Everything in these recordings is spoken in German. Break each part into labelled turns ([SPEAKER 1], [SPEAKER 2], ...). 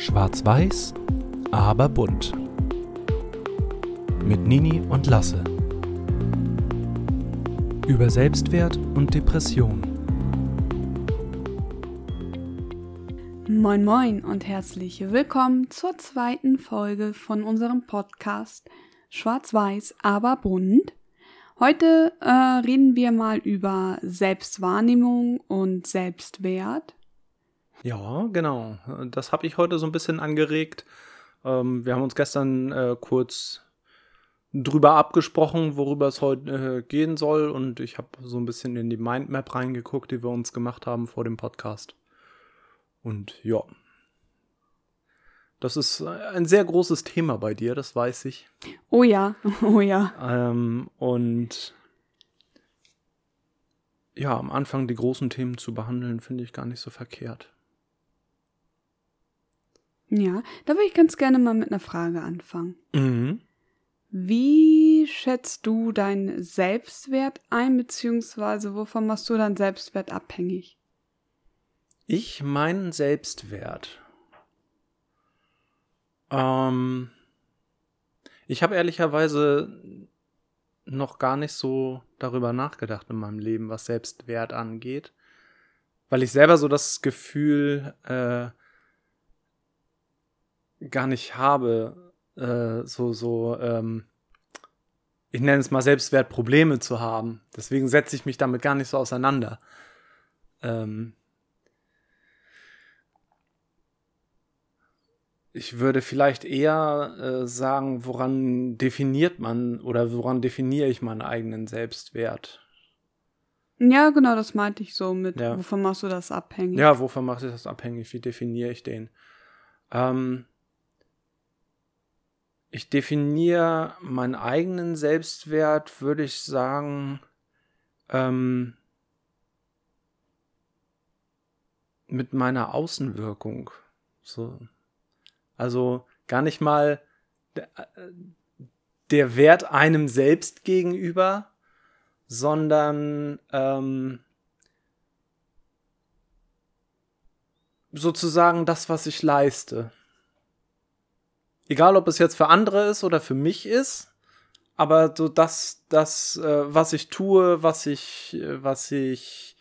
[SPEAKER 1] Schwarz-Weiß, aber bunt. Mit Nini und Lasse. Über Selbstwert und Depression.
[SPEAKER 2] Moin Moin und herzlich willkommen zur zweiten Folge von unserem Podcast Schwarz-Weiß, aber bunt. Heute äh, reden wir mal über Selbstwahrnehmung und Selbstwert.
[SPEAKER 1] Ja, genau. Das habe ich heute so ein bisschen angeregt. Ähm, wir haben uns gestern äh, kurz drüber abgesprochen, worüber es heute äh, gehen soll. Und ich habe so ein bisschen in die Mindmap reingeguckt, die wir uns gemacht haben vor dem Podcast. Und ja, das ist ein sehr großes Thema bei dir, das weiß ich.
[SPEAKER 2] Oh ja, oh ja.
[SPEAKER 1] Ähm, und ja, am Anfang die großen Themen zu behandeln, finde ich gar nicht so verkehrt.
[SPEAKER 2] Ja, da würde ich ganz gerne mal mit einer Frage anfangen.
[SPEAKER 1] Mhm.
[SPEAKER 2] Wie schätzt du deinen Selbstwert ein, beziehungsweise wovon machst du deinen Selbstwert abhängig?
[SPEAKER 1] Ich meinen Selbstwert. Ähm, ich habe ehrlicherweise noch gar nicht so darüber nachgedacht in meinem Leben, was Selbstwert angeht, weil ich selber so das Gefühl äh, gar nicht habe, äh, so so ähm, ich nenne es mal Selbstwertprobleme zu haben. Deswegen setze ich mich damit gar nicht so auseinander. Ähm, ich würde vielleicht eher äh, sagen, woran definiert man oder woran definiere ich meinen eigenen Selbstwert?
[SPEAKER 2] Ja, genau, das meinte ich so mit,
[SPEAKER 1] Ja.
[SPEAKER 2] wovon machst du das abhängig?
[SPEAKER 1] Ja, wovon mache ich das abhängig? Wie definiere ich den? Ähm, ich definiere meinen eigenen Selbstwert, würde ich sagen, ähm, mit meiner Außenwirkung. So. Also gar nicht mal der, äh, der Wert einem selbst gegenüber, sondern ähm, sozusagen das, was ich leiste. Egal, ob es jetzt für andere ist oder für mich ist, aber so das, das, äh, was ich tue, was ich, äh, was ich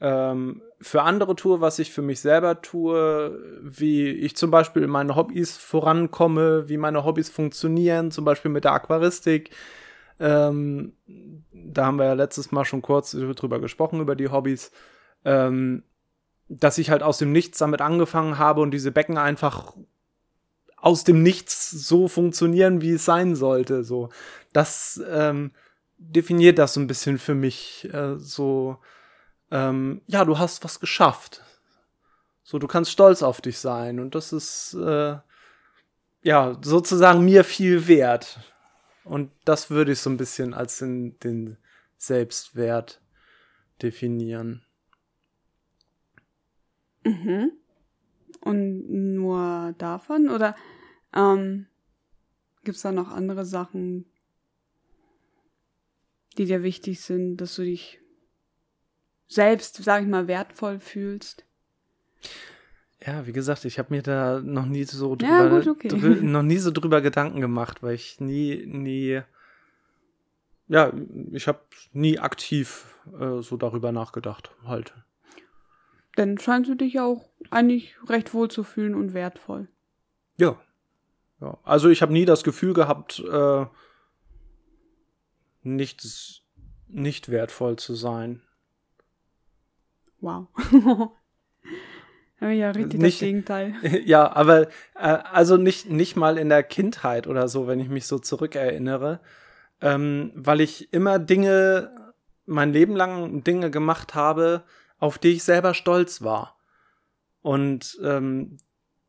[SPEAKER 1] ähm, für andere tue, was ich für mich selber tue, wie ich zum Beispiel in meine Hobbys vorankomme, wie meine Hobbys funktionieren, zum Beispiel mit der Aquaristik. Ähm, da haben wir ja letztes Mal schon kurz drüber gesprochen, über die Hobbys. Ähm, dass ich halt aus dem Nichts damit angefangen habe und diese Becken einfach aus dem Nichts so funktionieren, wie es sein sollte. So, das ähm, definiert das so ein bisschen für mich. Äh, so, ähm, ja, du hast was geschafft. So, du kannst stolz auf dich sein und das ist äh, ja sozusagen mir viel wert. Und das würde ich so ein bisschen als den, den Selbstwert definieren.
[SPEAKER 2] Mhm. Und nur davon? Oder ähm, gibt es da noch andere Sachen, die dir wichtig sind, dass du dich selbst, sag ich mal, wertvoll fühlst?
[SPEAKER 1] Ja, wie gesagt, ich habe mir da noch nie so
[SPEAKER 2] Ja,
[SPEAKER 1] drüber,
[SPEAKER 2] gut, okay.
[SPEAKER 1] drü- noch nie so drüber Gedanken gemacht, weil ich nie, nie, ja, ich habe nie aktiv äh, so darüber nachgedacht, halt.
[SPEAKER 2] Dann scheinst du dich ja auch eigentlich recht wohl zu fühlen und wertvoll.
[SPEAKER 1] Ja. ja. Also ich habe nie das Gefühl gehabt, äh, nichts, nicht wertvoll zu sein.
[SPEAKER 2] Wow. Ja, richtig
[SPEAKER 1] Nicht-
[SPEAKER 2] das Gegenteil.
[SPEAKER 1] ja, aber äh, also nicht, nicht mal in der Kindheit oder so, wenn ich mich so zurückerinnere, ähm, weil ich immer Dinge, mein Leben lang Dinge gemacht habe, auf die ich selber stolz war. Und ähm,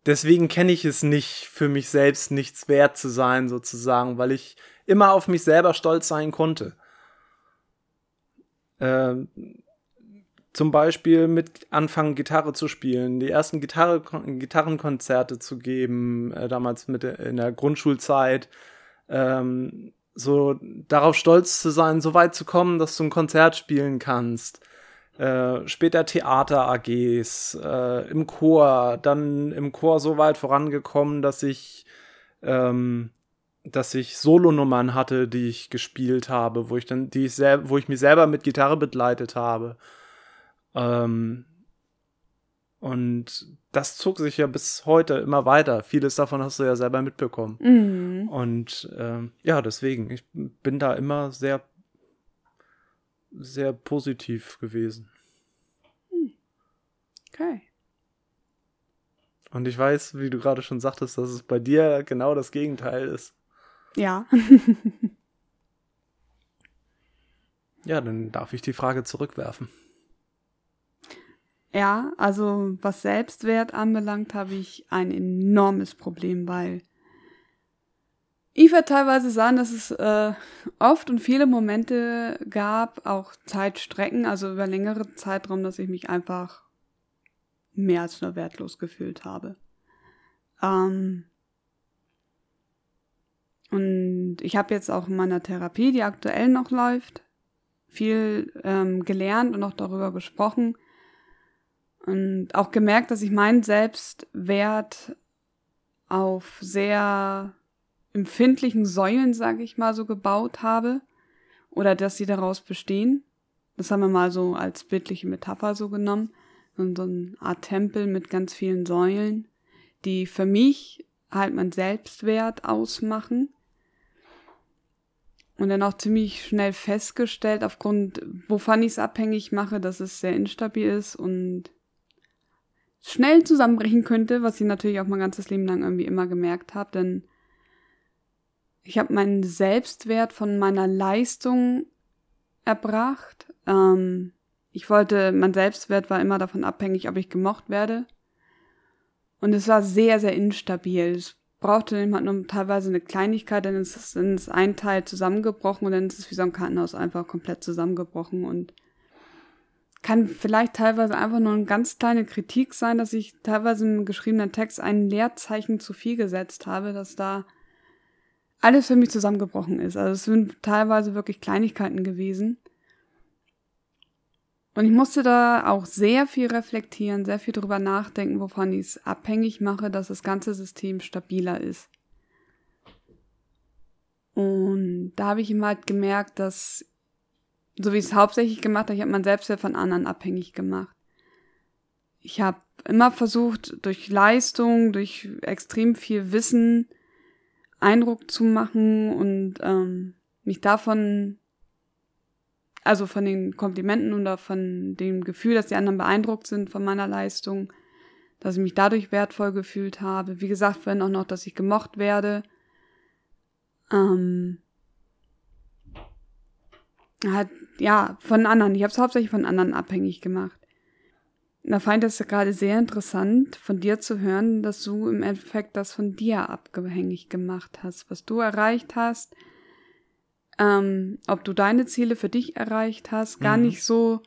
[SPEAKER 1] deswegen kenne ich es nicht, für mich selbst nichts wert zu sein, sozusagen, weil ich immer auf mich selber stolz sein konnte. Ähm, zum Beispiel mit anfangen, Gitarre zu spielen, die ersten Gitarre, Gitarrenkonzerte zu geben, äh, damals mit der- in der Grundschulzeit, ähm, so darauf stolz zu sein, so weit zu kommen, dass du ein Konzert spielen kannst. Äh, später Theater-AGs, äh, im Chor, dann im Chor so weit vorangekommen, dass ich, ähm, dass ich Solonummern hatte, die ich gespielt habe, wo ich dann, die ich selber, wo ich mich selber mit Gitarre begleitet habe. Ähm, und das zog sich ja bis heute immer weiter. Vieles davon hast du ja selber mitbekommen.
[SPEAKER 2] Mhm.
[SPEAKER 1] Und ähm, ja, deswegen, ich bin da immer sehr sehr positiv gewesen.
[SPEAKER 2] Okay.
[SPEAKER 1] Und ich weiß, wie du gerade schon sagtest, dass es bei dir genau das Gegenteil ist.
[SPEAKER 2] Ja.
[SPEAKER 1] ja, dann darf ich die Frage zurückwerfen.
[SPEAKER 2] Ja, also was Selbstwert anbelangt, habe ich ein enormes Problem, weil ich würde teilweise sagen, dass es äh, oft und viele Momente gab, auch Zeitstrecken, also über längere Zeitraum, dass ich mich einfach mehr als nur wertlos gefühlt habe. Ähm und ich habe jetzt auch in meiner Therapie, die aktuell noch läuft, viel ähm, gelernt und auch darüber gesprochen und auch gemerkt, dass ich meinen Selbstwert auf sehr empfindlichen Säulen, sage ich mal, so gebaut habe oder dass sie daraus bestehen. Das haben wir mal so als bildliche Metapher so genommen. So eine Art Tempel mit ganz vielen Säulen, die für mich halt mein Selbstwert ausmachen. Und dann auch ziemlich schnell festgestellt, aufgrund, wovon ich es abhängig mache, dass es sehr instabil ist und schnell zusammenbrechen könnte, was ich natürlich auch mein ganzes Leben lang irgendwie immer gemerkt habe, denn ich habe meinen Selbstwert von meiner Leistung erbracht. Ähm, ich wollte, mein Selbstwert war immer davon abhängig, ob ich gemocht werde. Und es war sehr, sehr instabil. Es brauchte jemand nur teilweise eine Kleinigkeit, dann ist, es, dann ist ein Teil zusammengebrochen und dann ist es wie so ein Kartenhaus einfach komplett zusammengebrochen und kann vielleicht teilweise einfach nur eine ganz kleine Kritik sein, dass ich teilweise im geschriebenen Text ein Leerzeichen zu viel gesetzt habe, dass da alles für mich zusammengebrochen ist. Also es sind teilweise wirklich Kleinigkeiten gewesen. Und ich musste da auch sehr viel reflektieren, sehr viel drüber nachdenken, wovon ich es abhängig mache, dass das ganze System stabiler ist. Und da habe ich ihm halt gemerkt, dass, so wie ich es hauptsächlich gemacht habe, ich habe mein Selbstwert von anderen abhängig gemacht. Ich habe immer versucht, durch Leistung, durch extrem viel Wissen, Eindruck zu machen und ähm, mich davon, also von den Komplimenten oder von dem Gefühl, dass die anderen beeindruckt sind von meiner Leistung, dass ich mich dadurch wertvoll gefühlt habe. Wie gesagt, vorhin auch noch, dass ich gemocht werde. Ähm, halt, ja, von anderen. Ich habe es hauptsächlich von anderen abhängig gemacht. Da fand ich es gerade sehr interessant, von dir zu hören, dass du im Endeffekt das von dir abhängig gemacht hast, was du erreicht hast, ähm, ob du deine Ziele für dich erreicht hast, gar mhm. nicht so,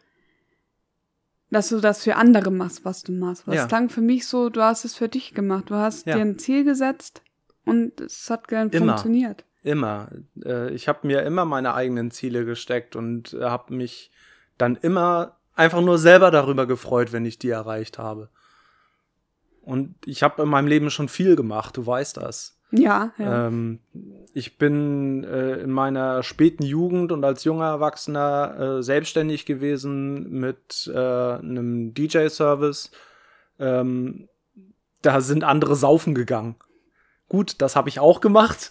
[SPEAKER 2] dass du das für andere machst, was du machst. Was ja. klang für mich so, du hast es für dich gemacht, du hast ja. dir ein Ziel gesetzt und es hat gern immer. funktioniert.
[SPEAKER 1] Immer. Äh, ich habe mir immer meine eigenen Ziele gesteckt und habe mich dann immer einfach nur selber darüber gefreut, wenn ich die erreicht habe. Und ich habe in meinem Leben schon viel gemacht, du weißt das.
[SPEAKER 2] Ja, ja.
[SPEAKER 1] Ähm, ich bin äh, in meiner späten Jugend und als junger Erwachsener äh, selbstständig gewesen mit äh, einem DJ-Service. Ähm, da sind andere saufen gegangen. Gut, das habe ich auch gemacht.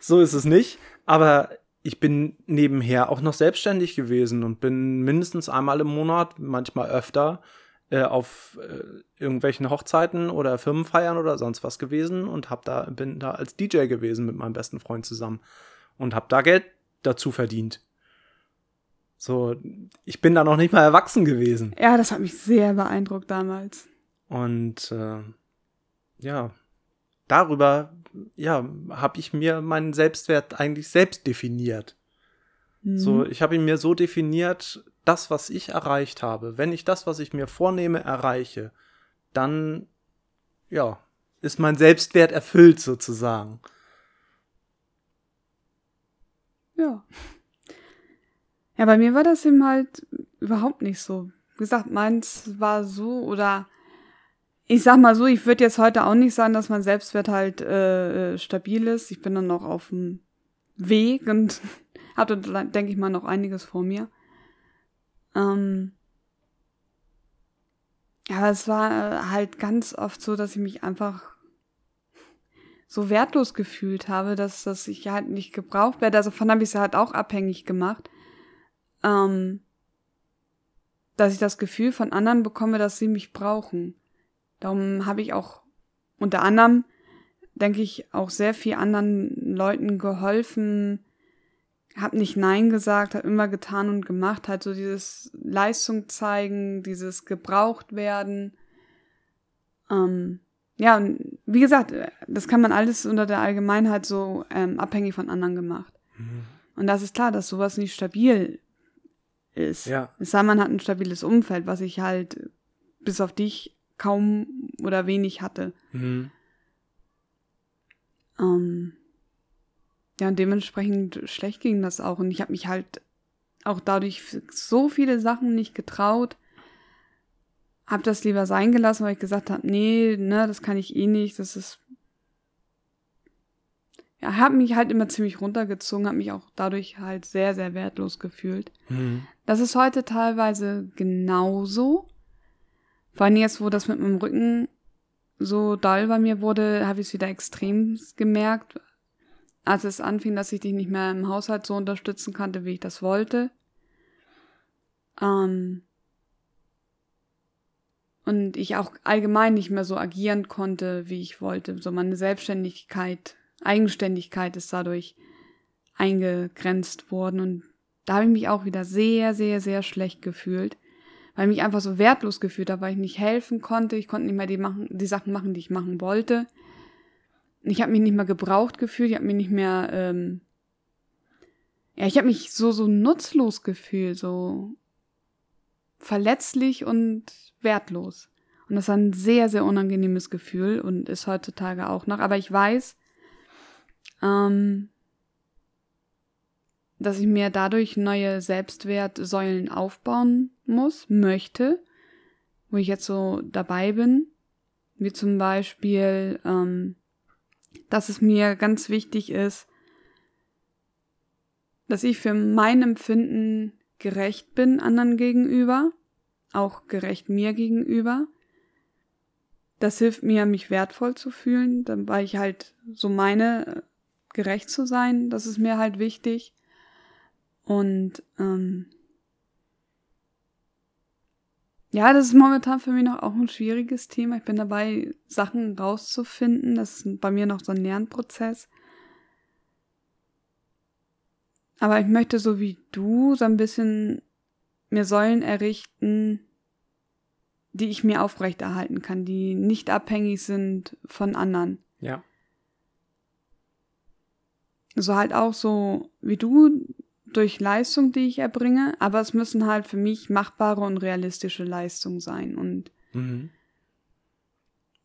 [SPEAKER 1] So ist es nicht. Aber ich bin nebenher auch noch selbstständig gewesen und bin mindestens einmal im Monat, manchmal öfter, äh, auf äh, irgendwelchen Hochzeiten oder Firmenfeiern oder sonst was gewesen und hab da, bin da als DJ gewesen mit meinem besten Freund zusammen und hab da Geld dazu verdient. So, ich bin da noch nicht mal erwachsen gewesen.
[SPEAKER 2] Ja, das hat mich sehr beeindruckt damals.
[SPEAKER 1] Und äh, ja, darüber ja, habe ich mir meinen Selbstwert eigentlich selbst definiert. Mhm. So, ich habe ihn mir so definiert, das, was ich erreicht habe, wenn ich das, was ich mir vornehme, erreiche, dann, ja, ist mein Selbstwert erfüllt sozusagen.
[SPEAKER 2] Ja. Ja, bei mir war das eben halt überhaupt nicht so. wie gesagt, meins war so oder ich sag mal so, ich würde jetzt heute auch nicht sagen, dass mein Selbstwert halt äh, äh stabil ist. Ich bin dann noch auf dem Weg und hatte, denke ich mal, noch einiges vor mir. Ähm, aber es war halt ganz oft so, dass ich mich einfach so wertlos gefühlt habe, dass, dass ich halt nicht gebraucht werde. Also von habe ich es halt auch abhängig gemacht. Ähm, dass ich das Gefühl von anderen bekomme, dass sie mich brauchen. Darum habe ich auch unter anderem, denke ich, auch sehr viel anderen Leuten geholfen, habe nicht Nein gesagt, habe immer getan und gemacht, halt so dieses Leistung zeigen, dieses gebraucht werden. Ähm, ja, und wie gesagt, das kann man alles unter der Allgemeinheit so ähm, abhängig von anderen gemacht. Mhm. Und das ist klar, dass sowas nicht stabil ist. Ja. Es sei man hat ein stabiles Umfeld, was ich halt bis auf dich kaum oder wenig hatte. Mhm. Ähm, ja, und dementsprechend schlecht ging das auch. Und ich habe mich halt auch dadurch so viele Sachen nicht getraut. Hab das lieber sein gelassen, weil ich gesagt habe, nee, ne, das kann ich eh nicht. Das ist. Ja, habe mich halt immer ziemlich runtergezogen, habe mich auch dadurch halt sehr, sehr wertlos gefühlt. Mhm. Das ist heute teilweise genauso. Vor allem jetzt, wo das mit meinem Rücken so doll bei mir wurde, habe ich es wieder extrem gemerkt, als es anfing, dass ich dich nicht mehr im Haushalt so unterstützen konnte, wie ich das wollte. Ähm und ich auch allgemein nicht mehr so agieren konnte, wie ich wollte. So meine Selbstständigkeit, Eigenständigkeit ist dadurch eingegrenzt worden und da habe ich mich auch wieder sehr, sehr, sehr schlecht gefühlt, weil ich mich einfach so wertlos gefühlt habe, weil ich nicht helfen konnte. Ich konnte nicht mehr die, machen, die Sachen machen, die ich machen wollte. Ich habe mich nicht mehr gebraucht gefühlt, ich habe mich nicht mehr, ähm, ja, ich habe mich so, so nutzlos gefühlt, so verletzlich und wertlos. Und das war ein sehr, sehr unangenehmes Gefühl und ist heutzutage auch noch. Aber ich weiß, ähm, dass ich mir dadurch neue Selbstwertsäulen aufbauen muss, möchte, wo ich jetzt so dabei bin, wie zum Beispiel, ähm, dass es mir ganz wichtig ist, dass ich für mein Empfinden gerecht bin anderen gegenüber, auch gerecht mir gegenüber. Das hilft mir, mich wertvoll zu fühlen, weil ich halt so meine, gerecht zu sein, das ist mir halt wichtig. Und ähm, ja, das ist momentan für mich noch auch ein schwieriges Thema. Ich bin dabei, Sachen rauszufinden. Das ist bei mir noch so ein Lernprozess. Aber ich möchte so wie du so ein bisschen mir Säulen errichten, die ich mir aufrechterhalten kann, die nicht abhängig sind von anderen.
[SPEAKER 1] Ja.
[SPEAKER 2] So halt auch so wie du durch Leistung, die ich erbringe, aber es müssen halt für mich machbare und realistische Leistungen sein und mhm.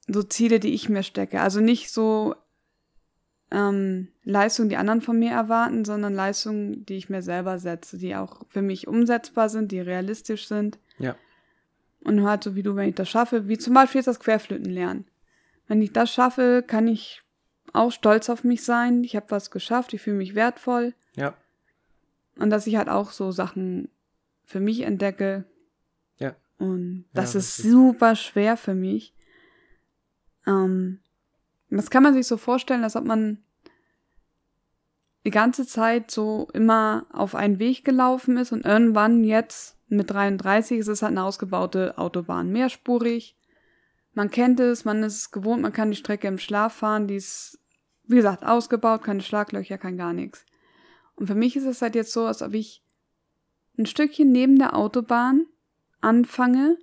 [SPEAKER 2] so Ziele, die ich mir stecke. Also nicht so ähm, Leistungen, die anderen von mir erwarten, sondern Leistungen, die ich mir selber setze, die auch für mich umsetzbar sind, die realistisch sind.
[SPEAKER 1] Ja.
[SPEAKER 2] Und halt so wie du, wenn ich das schaffe, wie zum Beispiel jetzt das Querflöten lernen. Wenn ich das schaffe, kann ich auch stolz auf mich sein. Ich habe was geschafft, ich fühle mich wertvoll. Und dass ich halt auch so Sachen für mich entdecke.
[SPEAKER 1] Ja.
[SPEAKER 2] Und das ja, ist super schwer für mich. Ähm, das kann man sich so vorstellen, als ob man die ganze Zeit so immer auf einen Weg gelaufen ist und irgendwann jetzt mit 33 ist es halt eine ausgebaute Autobahn, mehrspurig. Man kennt es, man ist es gewohnt, man kann die Strecke im Schlaf fahren, die ist, wie gesagt, ausgebaut, keine Schlaglöcher, kein gar nichts. Und für mich ist es halt jetzt so, als ob ich ein Stückchen neben der Autobahn anfange,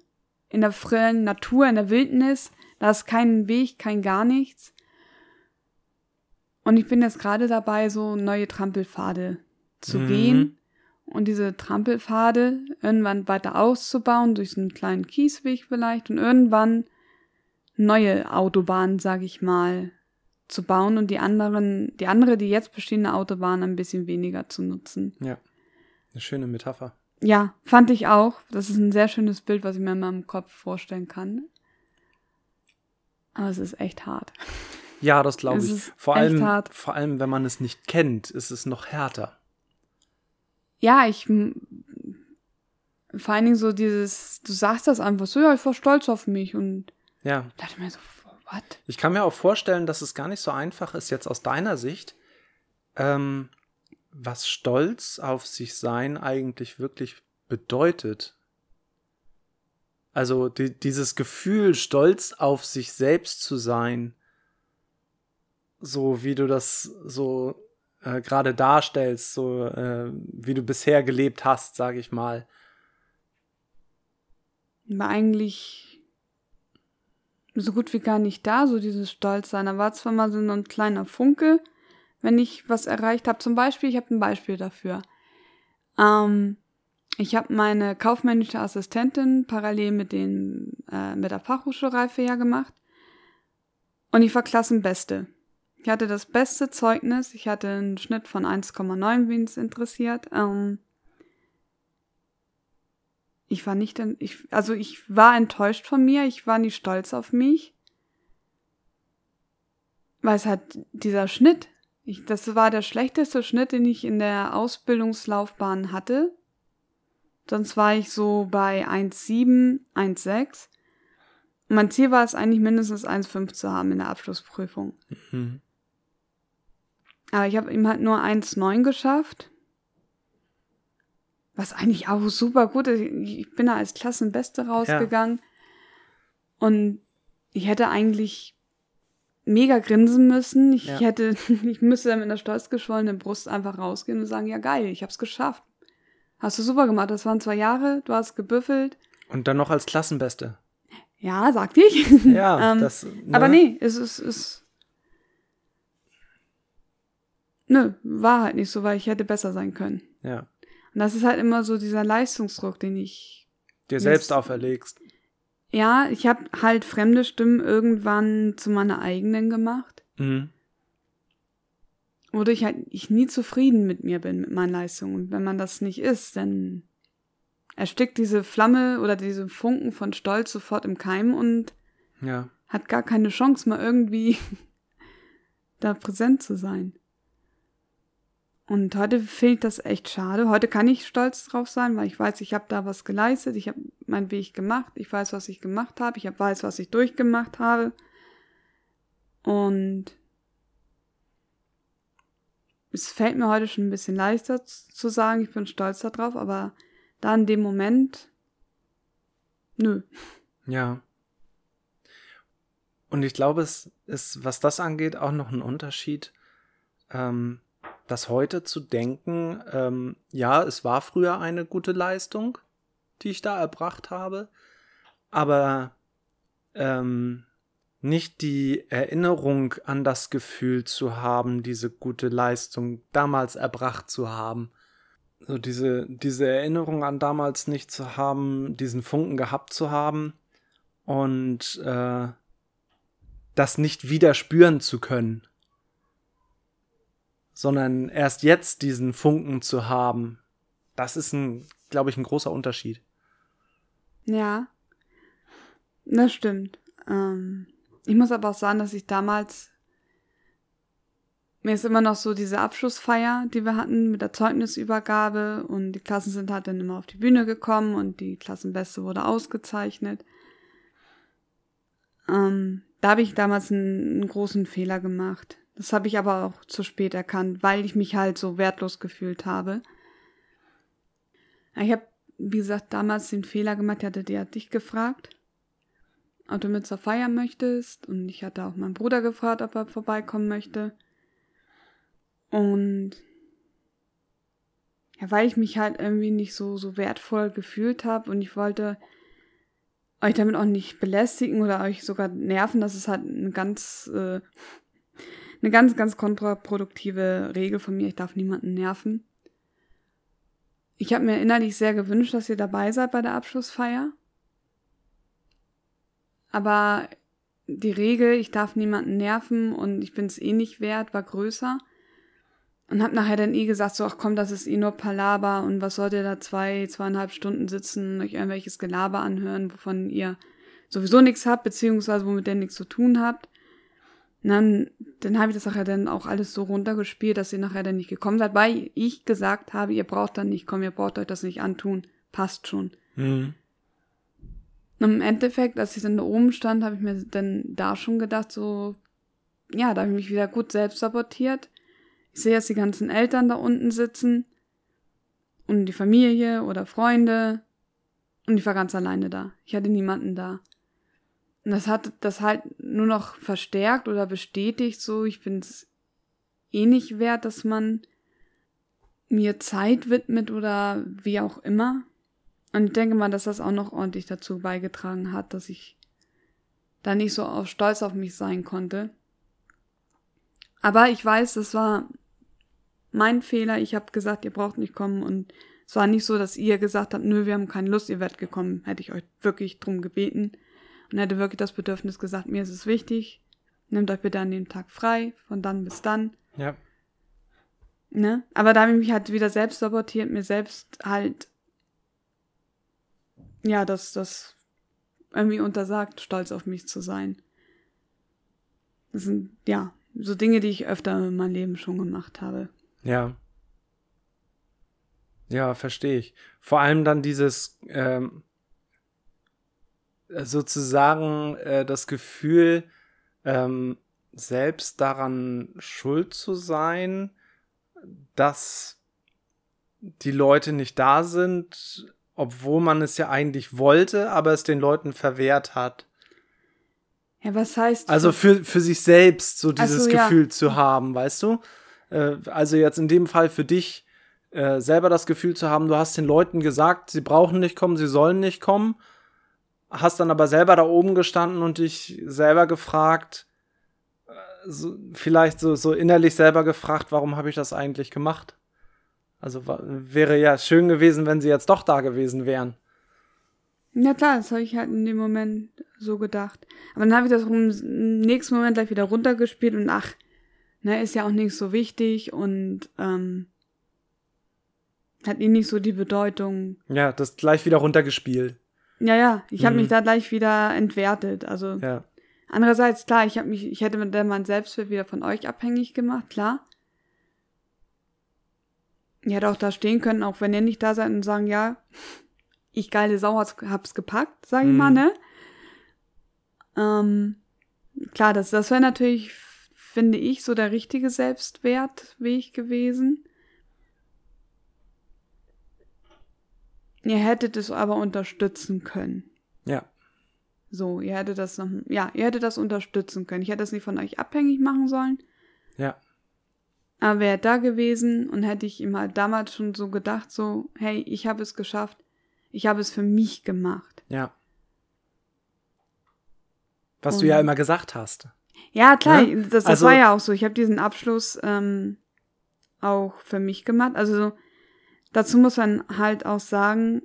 [SPEAKER 2] in der freien Natur, in der Wildnis, da ist kein Weg, kein gar nichts. Und ich bin jetzt gerade dabei, so neue Trampelpfade zu mhm. gehen und diese Trampelpfade irgendwann weiter auszubauen, durch so einen kleinen Kiesweg vielleicht und irgendwann neue Autobahnen, sag ich mal, zu bauen und die anderen, die andere, die jetzt bestehende Autobahn ein bisschen weniger zu nutzen.
[SPEAKER 1] Ja. Eine schöne Metapher.
[SPEAKER 2] ja, fand ich auch. Das ist ein sehr schönes Bild, was ich mir in meinem Kopf vorstellen kann. Aber es ist echt hart.
[SPEAKER 1] Ja, das glaube ich.
[SPEAKER 2] ist
[SPEAKER 1] Vor allem,
[SPEAKER 2] hart.
[SPEAKER 1] vor allem, wenn man es nicht kennt, ist es noch härter.
[SPEAKER 2] Ja, ich. Vor allen Dingen so dieses, du sagst das einfach so, ja, ich war stolz auf mich und
[SPEAKER 1] Ja.
[SPEAKER 2] dachte mir so, what?
[SPEAKER 1] Ich kann mir auch vorstellen, dass es gar nicht so einfach ist, jetzt aus deiner Sicht, ähm, was Stolz auf sich sein eigentlich wirklich bedeutet. Also die, dieses Gefühl, stolz auf sich selbst zu sein, so wie du das so äh, gerade darstellst, so äh, wie du bisher gelebt hast, sage ich mal.
[SPEAKER 2] War eigentlich so gut wie gar nicht da, so dieses Stolzsein. Da war zwar mal so ein kleiner Funke, wenn ich was erreicht habe. Zum Beispiel, ich habe ein Beispiel dafür. Ähm, ich habe meine kaufmännische Assistentin parallel mit, den, äh, mit der Fachhochschulreife ja gemacht. Und ich war Klassenbeste. Ich hatte das beste Zeugnis. Ich hatte einen Schnitt von 1,9, wen es interessiert. Ähm, ich war nicht, en- ich, also ich war enttäuscht von mir. Ich war nicht stolz auf mich. Weil es halt dieser Schnitt, ich, das war der schlechteste Schnitt, den ich in der Ausbildungslaufbahn hatte. Sonst war ich so bei 1,7, 1,6. Und mein Ziel war es eigentlich mindestens 1,5 zu haben in der Abschlussprüfung.
[SPEAKER 1] Mhm.
[SPEAKER 2] Aber ich habe ihm halt nur 1,9 geschafft. Was eigentlich auch super gut ist. Ich bin da als Klassenbeste rausgegangen. Und ich hätte eigentlich mega grinsen müssen. Ich
[SPEAKER 1] Ja.
[SPEAKER 2] hätte, ich müsste dann mit einer stolz geschwollenen Brust einfach rausgehen und sagen, ja geil, ich hab's geschafft. Hast du super gemacht. Das waren zwei Jahre, du hast gebüffelt.
[SPEAKER 1] Und dann noch als Klassenbeste.
[SPEAKER 2] Ja, sagte ich.
[SPEAKER 1] Ja,
[SPEAKER 2] Ähm,
[SPEAKER 1] das. ne?
[SPEAKER 2] Aber nee, es ist, es. Nö, war halt nicht so, weil ich hätte besser sein können.
[SPEAKER 1] Ja.
[SPEAKER 2] Und das ist halt immer so dieser Leistungsdruck, den ich.
[SPEAKER 1] Dir selbst auferlegst.
[SPEAKER 2] Ja, ich habe halt fremde Stimmen irgendwann zu meiner eigenen gemacht,
[SPEAKER 1] Mhm.
[SPEAKER 2] wodurch halt ich nie zufrieden mit mir bin, mit meinen Leistungen. Und wenn man das nicht ist, dann erstickt diese Flamme oder diese Funken von Stolz sofort im Keim und
[SPEAKER 1] Ja.
[SPEAKER 2] hat gar keine Chance, mal irgendwie da präsent zu sein. Und heute finde ich das echt schade. Heute kann ich stolz drauf sein, weil ich weiß, ich habe da was geleistet, ich habe meinen Weg gemacht, ich weiß, was ich gemacht habe, ich hab, weiß, was ich durchgemacht habe. Und es fällt mir heute schon ein bisschen leichter zu sagen, ich bin stolz darauf, aber da in dem Moment, nö.
[SPEAKER 1] Ja. Und ich glaube, es ist, was das angeht, auch noch ein Unterschied, ähm, das heute zu denken, ähm, ja, es war früher eine gute Leistung, die ich da erbracht habe, aber ähm, nicht die Erinnerung an das Gefühl zu haben, diese gute Leistung damals erbracht zu haben. So diese, diese Erinnerung an damals nicht zu haben, diesen Funken gehabt zu haben und äh, das nicht wieder spüren zu können, sondern erst jetzt diesen Funken zu haben, das ist ein, glaube ich, ein großer Unterschied.
[SPEAKER 2] Ja, das stimmt. Ähm, ich muss aber auch sagen, dass ich damals mir ist immer noch so diese Abschlussfeier, die wir hatten mit der Zeugnisübergabe und die Klassen sind halt dann immer auf die Bühne gekommen und die Klassenbeste wurde ausgezeichnet. Ähm, da habe ich damals einen, einen großen Fehler gemacht. Das habe ich aber auch zu spät erkannt, weil ich mich halt so wertlos gefühlt habe. Ich habe, wie gesagt, damals den Fehler gemacht, ich hatte der dich gefragt, ob du mit zur Feier möchtest. Und ich hatte auch meinen Bruder gefragt, ob er vorbeikommen möchte. Und ja, weil ich mich halt irgendwie nicht so, so wertvoll gefühlt habe und ich wollte euch damit auch nicht belästigen oder euch sogar nerven, das ist halt eine ganz, äh, eine ganz, ganz kontraproduktive Regel von mir. Ich darf niemanden nerven. Ich habe mir innerlich sehr gewünscht, dass ihr dabei seid bei der Abschlussfeier. Aber die Regel, ich darf niemanden nerven und ich bin es eh nicht wert, war größer. Und hab nachher dann eh gesagt, so, ach komm, das ist eh nur Palaber und was sollt ihr da zwei, zweieinhalb Stunden sitzen, euch irgendwelches Gelaber anhören, wovon ihr sowieso nichts habt, beziehungsweise womit ihr nichts zu tun habt. Und dann, dann habe ich das nachher dann auch alles so runtergespielt, dass ihr nachher dann nicht gekommen seid, weil ich gesagt habe, ihr braucht dann nicht kommen, ihr braucht euch das nicht antun, passt schon.
[SPEAKER 1] Mhm.
[SPEAKER 2] Und im Endeffekt, als ich dann da oben stand, habe ich mir dann da schon gedacht, so, ja, da habe ich mich wieder gut selbst sabotiert. Ich sehe jetzt die ganzen Eltern da unten sitzen und die Familie oder Freunde und ich war ganz alleine da. Ich hatte niemanden da. Und das hat das halt nur noch verstärkt oder bestätigt, so, ich bin es eh nicht wert, dass man mir Zeit widmet oder wie auch immer. Und ich denke mal, dass das auch noch ordentlich dazu beigetragen hat, dass ich da nicht so auf stolz auf mich sein konnte. Aber ich weiß, das war mein Fehler. Ich habe gesagt, ihr braucht nicht kommen und es war nicht so, dass ihr gesagt habt, nö, wir haben keine Lust, ihr werdet gekommen. Hätte ich euch wirklich drum gebeten und hätte wirklich das Bedürfnis gesagt, mir ist es wichtig, nehmt euch bitte an dem Tag frei, von dann bis dann.
[SPEAKER 1] Ja.
[SPEAKER 2] Ne? Aber da habe ich mich halt wieder selbst sabotiert, mir selbst halt ja, das, das irgendwie untersagt, stolz auf mich zu sein. Das sind, ja, so Dinge, die ich öfter in meinem Leben schon gemacht habe.
[SPEAKER 1] Ja. Ja, verstehe ich. Vor allem dann dieses ähm, sozusagen äh, das Gefühl, ähm, selbst daran schuld zu sein, dass die Leute nicht da sind, obwohl man es ja eigentlich wollte, aber es den Leuten verwehrt hat.
[SPEAKER 2] Ja, was heißt.
[SPEAKER 1] Also für, für sich selbst so dieses
[SPEAKER 2] so,
[SPEAKER 1] Gefühl
[SPEAKER 2] ja.
[SPEAKER 1] zu haben, weißt du? Äh, also jetzt in dem Fall für dich äh, selber das Gefühl zu haben, du hast den Leuten gesagt, sie brauchen nicht kommen, sie sollen nicht kommen, hast dann aber selber da oben gestanden und dich selber gefragt, äh, so, vielleicht so, so innerlich selber gefragt, warum habe ich das eigentlich gemacht? Also wäre ja schön gewesen, wenn sie jetzt doch da gewesen wären.
[SPEAKER 2] Ja klar, das habe ich halt in dem Moment so gedacht. Aber dann habe ich das im nächsten Moment gleich wieder runtergespielt und ach, ne, ist ja auch nicht so wichtig und ähm, hat eh nicht so die Bedeutung.
[SPEAKER 1] Ja, das gleich wieder runtergespielt.
[SPEAKER 2] Ja, ja, ich habe
[SPEAKER 1] Mhm.
[SPEAKER 2] mich da gleich wieder entwertet. Also
[SPEAKER 1] Ja.
[SPEAKER 2] andererseits klar, ich habe mich, ich hätte dann mein Selbstwert wieder von euch abhängig gemacht, klar. Ihr hättet auch da stehen können, auch wenn ihr nicht da seid und sagen, ja, ich geile Sau hab's- hab's gepackt, sag ich
[SPEAKER 1] Mhm.
[SPEAKER 2] mal, ne? Ähm, klar, das, das wäre natürlich, finde ich, so der richtige Selbstwertweg gewesen. Ihr hättet es aber unterstützen können.
[SPEAKER 1] Ja.
[SPEAKER 2] So, ihr hättet das noch, ja, ihr hättet das unterstützen können. Ich hätte das nicht von euch abhängig machen sollen.
[SPEAKER 1] Ja.
[SPEAKER 2] Aber wäre da gewesen und hätte ich ihm halt damals schon so gedacht, so, hey, ich habe es geschafft. Ich habe es für mich gemacht.
[SPEAKER 1] Ja. Was
[SPEAKER 2] Und-
[SPEAKER 1] du ja immer gesagt hast.
[SPEAKER 2] Ja, klar,
[SPEAKER 1] Ja?
[SPEAKER 2] das, das
[SPEAKER 1] Also-
[SPEAKER 2] war ja auch so. Ich habe diesen Abschluss ähm, auch für mich gemacht. Also so, dazu muss man halt auch sagen,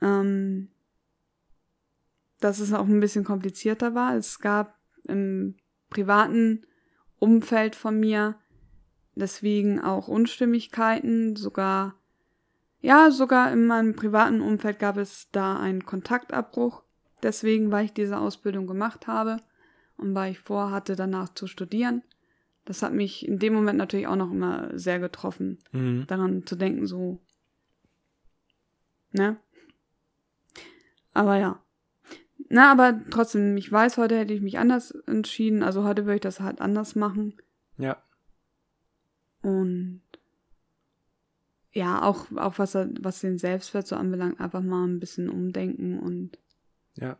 [SPEAKER 2] ähm, dass es auch ein bisschen komplizierter war. Es gab im privaten Umfeld von mir deswegen auch Unstimmigkeiten, sogar, ja, sogar in meinem privaten Umfeld gab es da einen Kontaktabbruch. Deswegen, weil ich diese Ausbildung gemacht habe und weil ich vorhatte, danach zu studieren. Das hat mich in dem Moment natürlich auch noch immer sehr getroffen,
[SPEAKER 1] Mhm.
[SPEAKER 2] daran zu denken, so, ne? Aber ja. Na, aber trotzdem, ich weiß, heute hätte ich mich anders entschieden. Also heute würde ich das halt anders machen.
[SPEAKER 1] Ja.
[SPEAKER 2] Und ja, auch, auch was, was den Selbstwert so anbelangt, einfach mal ein bisschen umdenken und
[SPEAKER 1] Ja.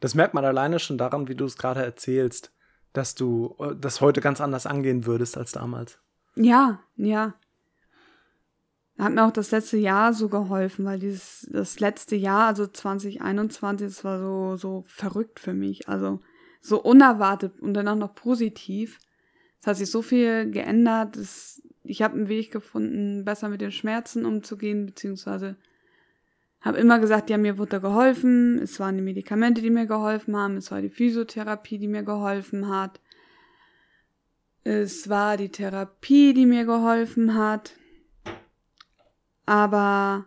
[SPEAKER 1] Das merkt man alleine schon daran, wie du es gerade erzählst, dass du äh, das heute ganz anders angehen würdest als damals.
[SPEAKER 2] Ja, ja. Hat mir auch das letzte Jahr so geholfen, weil dieses, das letzte Jahr, also 2021, das war so, so verrückt für mich. Also so unerwartet und dann auch noch positiv. Es hat sich so viel geändert. Es, ich habe einen Weg gefunden, besser mit den Schmerzen umzugehen, beziehungsweise habe immer gesagt, ja, mir wurde geholfen. Es waren die Medikamente, die mir geholfen haben. Es war die Physiotherapie, die mir geholfen hat Es war die Therapie, die mir geholfen hat. Aber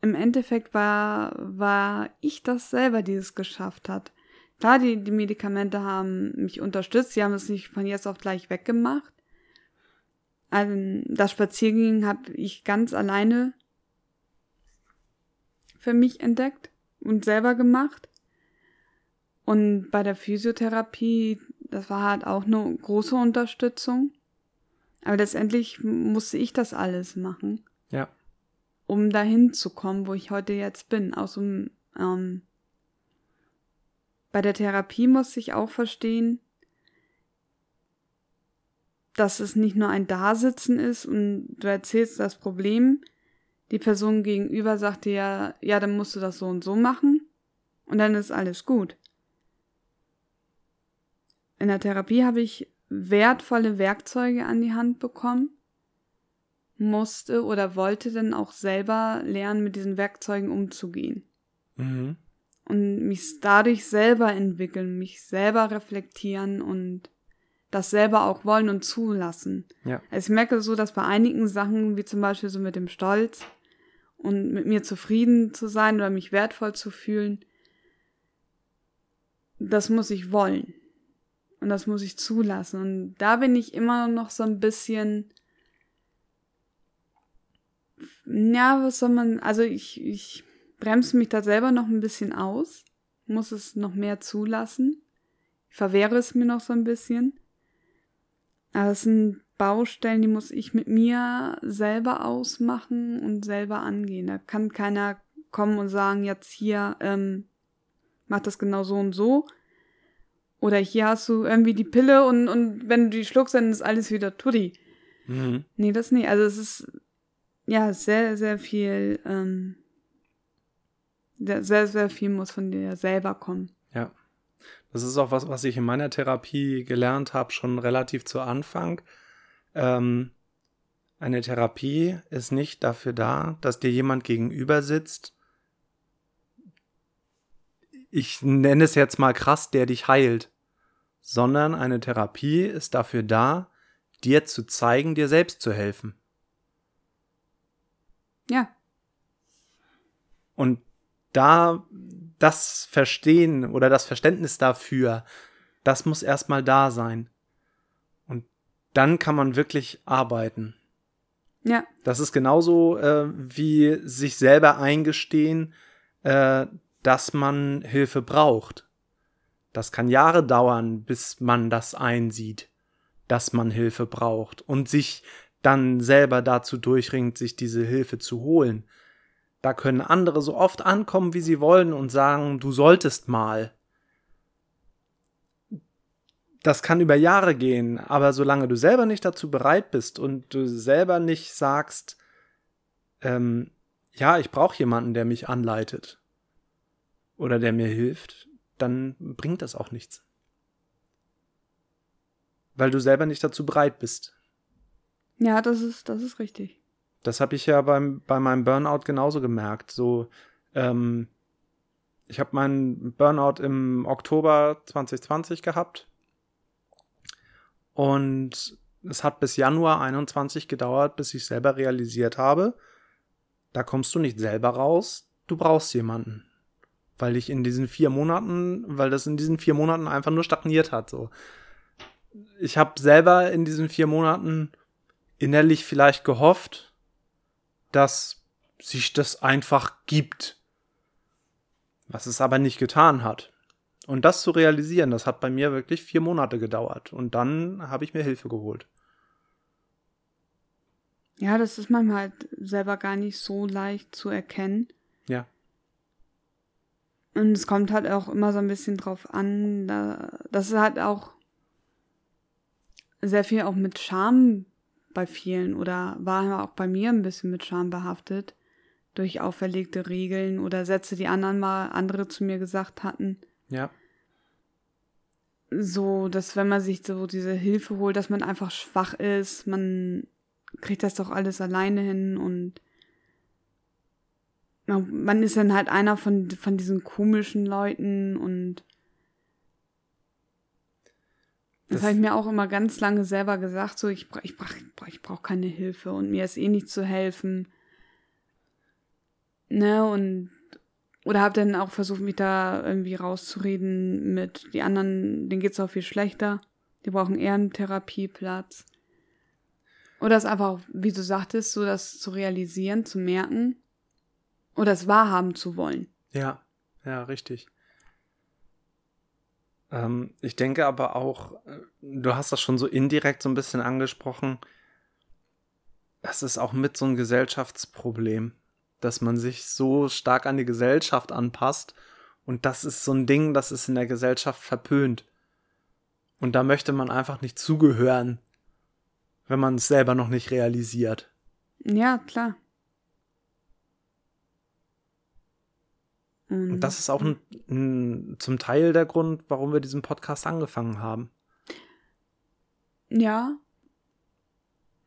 [SPEAKER 2] im Endeffekt war, war ich das selber, die es geschafft hat. Klar, die, die Medikamente haben mich unterstützt, sie haben es nicht von jetzt auf gleich weggemacht. Also das Spaziergehen habe ich ganz alleine für mich entdeckt und selber gemacht. Und bei der Physiotherapie, das war halt auch eine große Unterstützung. Aber letztendlich musste ich das alles machen.
[SPEAKER 1] Ja.
[SPEAKER 2] Um dahin zu kommen, wo ich heute jetzt bin. Aus dem, ähm, bei der Therapie musste ich auch verstehen, dass es nicht nur ein Dasitzen ist und du erzählst das Problem, die Person gegenüber sagt dir ja, ja, dann musst du das so und so machen und dann ist alles gut. In der Therapie habe ich wertvolle Werkzeuge an die Hand bekommen, musste oder wollte dann auch selber lernen, mit diesen Werkzeugen umzugehen.
[SPEAKER 1] Mhm.
[SPEAKER 2] Und mich dadurch selber entwickeln, mich selber reflektieren und das selber auch wollen und zulassen.
[SPEAKER 1] Ja.
[SPEAKER 2] Also ich merke so, dass bei einigen Sachen, wie zum Beispiel so mit dem Stolz und mit mir zufrieden zu sein oder mich wertvoll zu fühlen, das muss ich wollen. Und das muss ich zulassen. Und da bin ich immer noch so ein bisschen, ja, was soll man, also ich, ich bremse mich da selber noch ein bisschen aus, muss es noch mehr zulassen. Ich verwehre es mir noch so ein bisschen. Aber es sind Baustellen, die muss ich mit mir selber ausmachen und selber angehen. Da kann keiner kommen und sagen, jetzt hier, ähm, mach das genau so und so. Oder hier hast du irgendwie die Pille und, und wenn du die schluckst, dann ist alles wieder tutti.
[SPEAKER 1] Mhm.
[SPEAKER 2] Nee, das nicht. Also es ist ja sehr, sehr viel, ähm, sehr, sehr viel muss von dir selber kommen.
[SPEAKER 1] Ja. Das ist auch was, was ich in meiner Therapie gelernt habe, schon relativ zu Anfang. Ähm, eine Therapie ist nicht dafür da, dass dir jemand gegenüber sitzt. Ich nenne es jetzt mal krass, der dich heilt. Sondern eine Therapie ist dafür da, dir zu zeigen, dir selbst zu helfen.
[SPEAKER 2] Ja.
[SPEAKER 1] Und da das Verstehen oder das Verständnis dafür, das muss erstmal da sein. Und dann kann man wirklich arbeiten.
[SPEAKER 2] Ja.
[SPEAKER 1] Das ist genauso äh, wie sich selber eingestehen, äh, dass man Hilfe braucht. Das kann Jahre dauern, bis man das einsieht, dass man Hilfe braucht und sich dann selber dazu durchringt, sich diese Hilfe zu holen. Da können andere so oft ankommen, wie sie wollen und sagen, du solltest mal. Das kann über Jahre gehen, aber solange du selber nicht dazu bereit bist und du selber nicht sagst, ähm, ja, ich brauche jemanden, der mich anleitet oder der mir hilft, dann bringt das auch nichts. Weil du selber nicht dazu bereit bist.
[SPEAKER 2] Ja, das ist, das ist richtig.
[SPEAKER 1] Das habe ich ja beim, bei meinem Burnout genauso gemerkt. So, ähm, ich habe meinen Burnout im Oktober 2020 gehabt. Und es hat bis Januar 21 gedauert, bis ich selber realisiert habe, da kommst du nicht selber raus, du brauchst jemanden. Weil ich in diesen vier Monaten, weil das in diesen vier Monaten einfach nur stagniert hat. So. Ich habe selber in diesen vier Monaten innerlich vielleicht gehofft, dass sich das einfach gibt. Was es aber nicht getan hat. Und das zu realisieren, das hat bei mir wirklich vier Monate gedauert. Und dann habe ich mir Hilfe geholt.
[SPEAKER 2] Ja, das ist manchmal halt selber gar nicht so leicht zu erkennen. Und es kommt halt auch immer so ein bisschen drauf an, da, das ist halt auch sehr viel auch mit Scham bei vielen oder war auch bei mir ein bisschen mit Scham behaftet durch auferlegte Regeln oder Sätze, die anderen mal andere zu mir gesagt hatten.
[SPEAKER 1] Ja.
[SPEAKER 2] So, dass wenn man sich so diese Hilfe holt, dass man einfach schwach ist, man kriegt das doch alles alleine hin und man ist dann halt einer von, von diesen komischen Leuten und Das, das habe ich mir auch immer ganz lange selber gesagt, so ich, ich brauche ich brauch keine Hilfe und mir ist eh nicht zu helfen. Ne, und oder habe dann auch versucht, mich da irgendwie rauszureden mit die anderen, denen geht's auch viel schlechter. Die brauchen eher einen Therapieplatz. Oder es einfach, wie du sagtest, so das zu realisieren, zu merken oder es wahrhaben zu wollen.
[SPEAKER 1] Ja, ja, richtig. Ähm, ich denke aber auch, äh, du hast das schon so indirekt so ein bisschen angesprochen, das ist auch mit so ein Gesellschaftsproblem dass man sich so stark an die Gesellschaft anpasst. Und das ist so ein Ding, das ist in der Gesellschaft verpönt. Und da möchte man einfach nicht zugehören, wenn man es selber noch nicht realisiert.
[SPEAKER 2] Ja, klar.
[SPEAKER 1] Und das ist auch ein, ein, zum Teil der Grund, warum wir diesen Podcast angefangen haben.
[SPEAKER 2] Ja.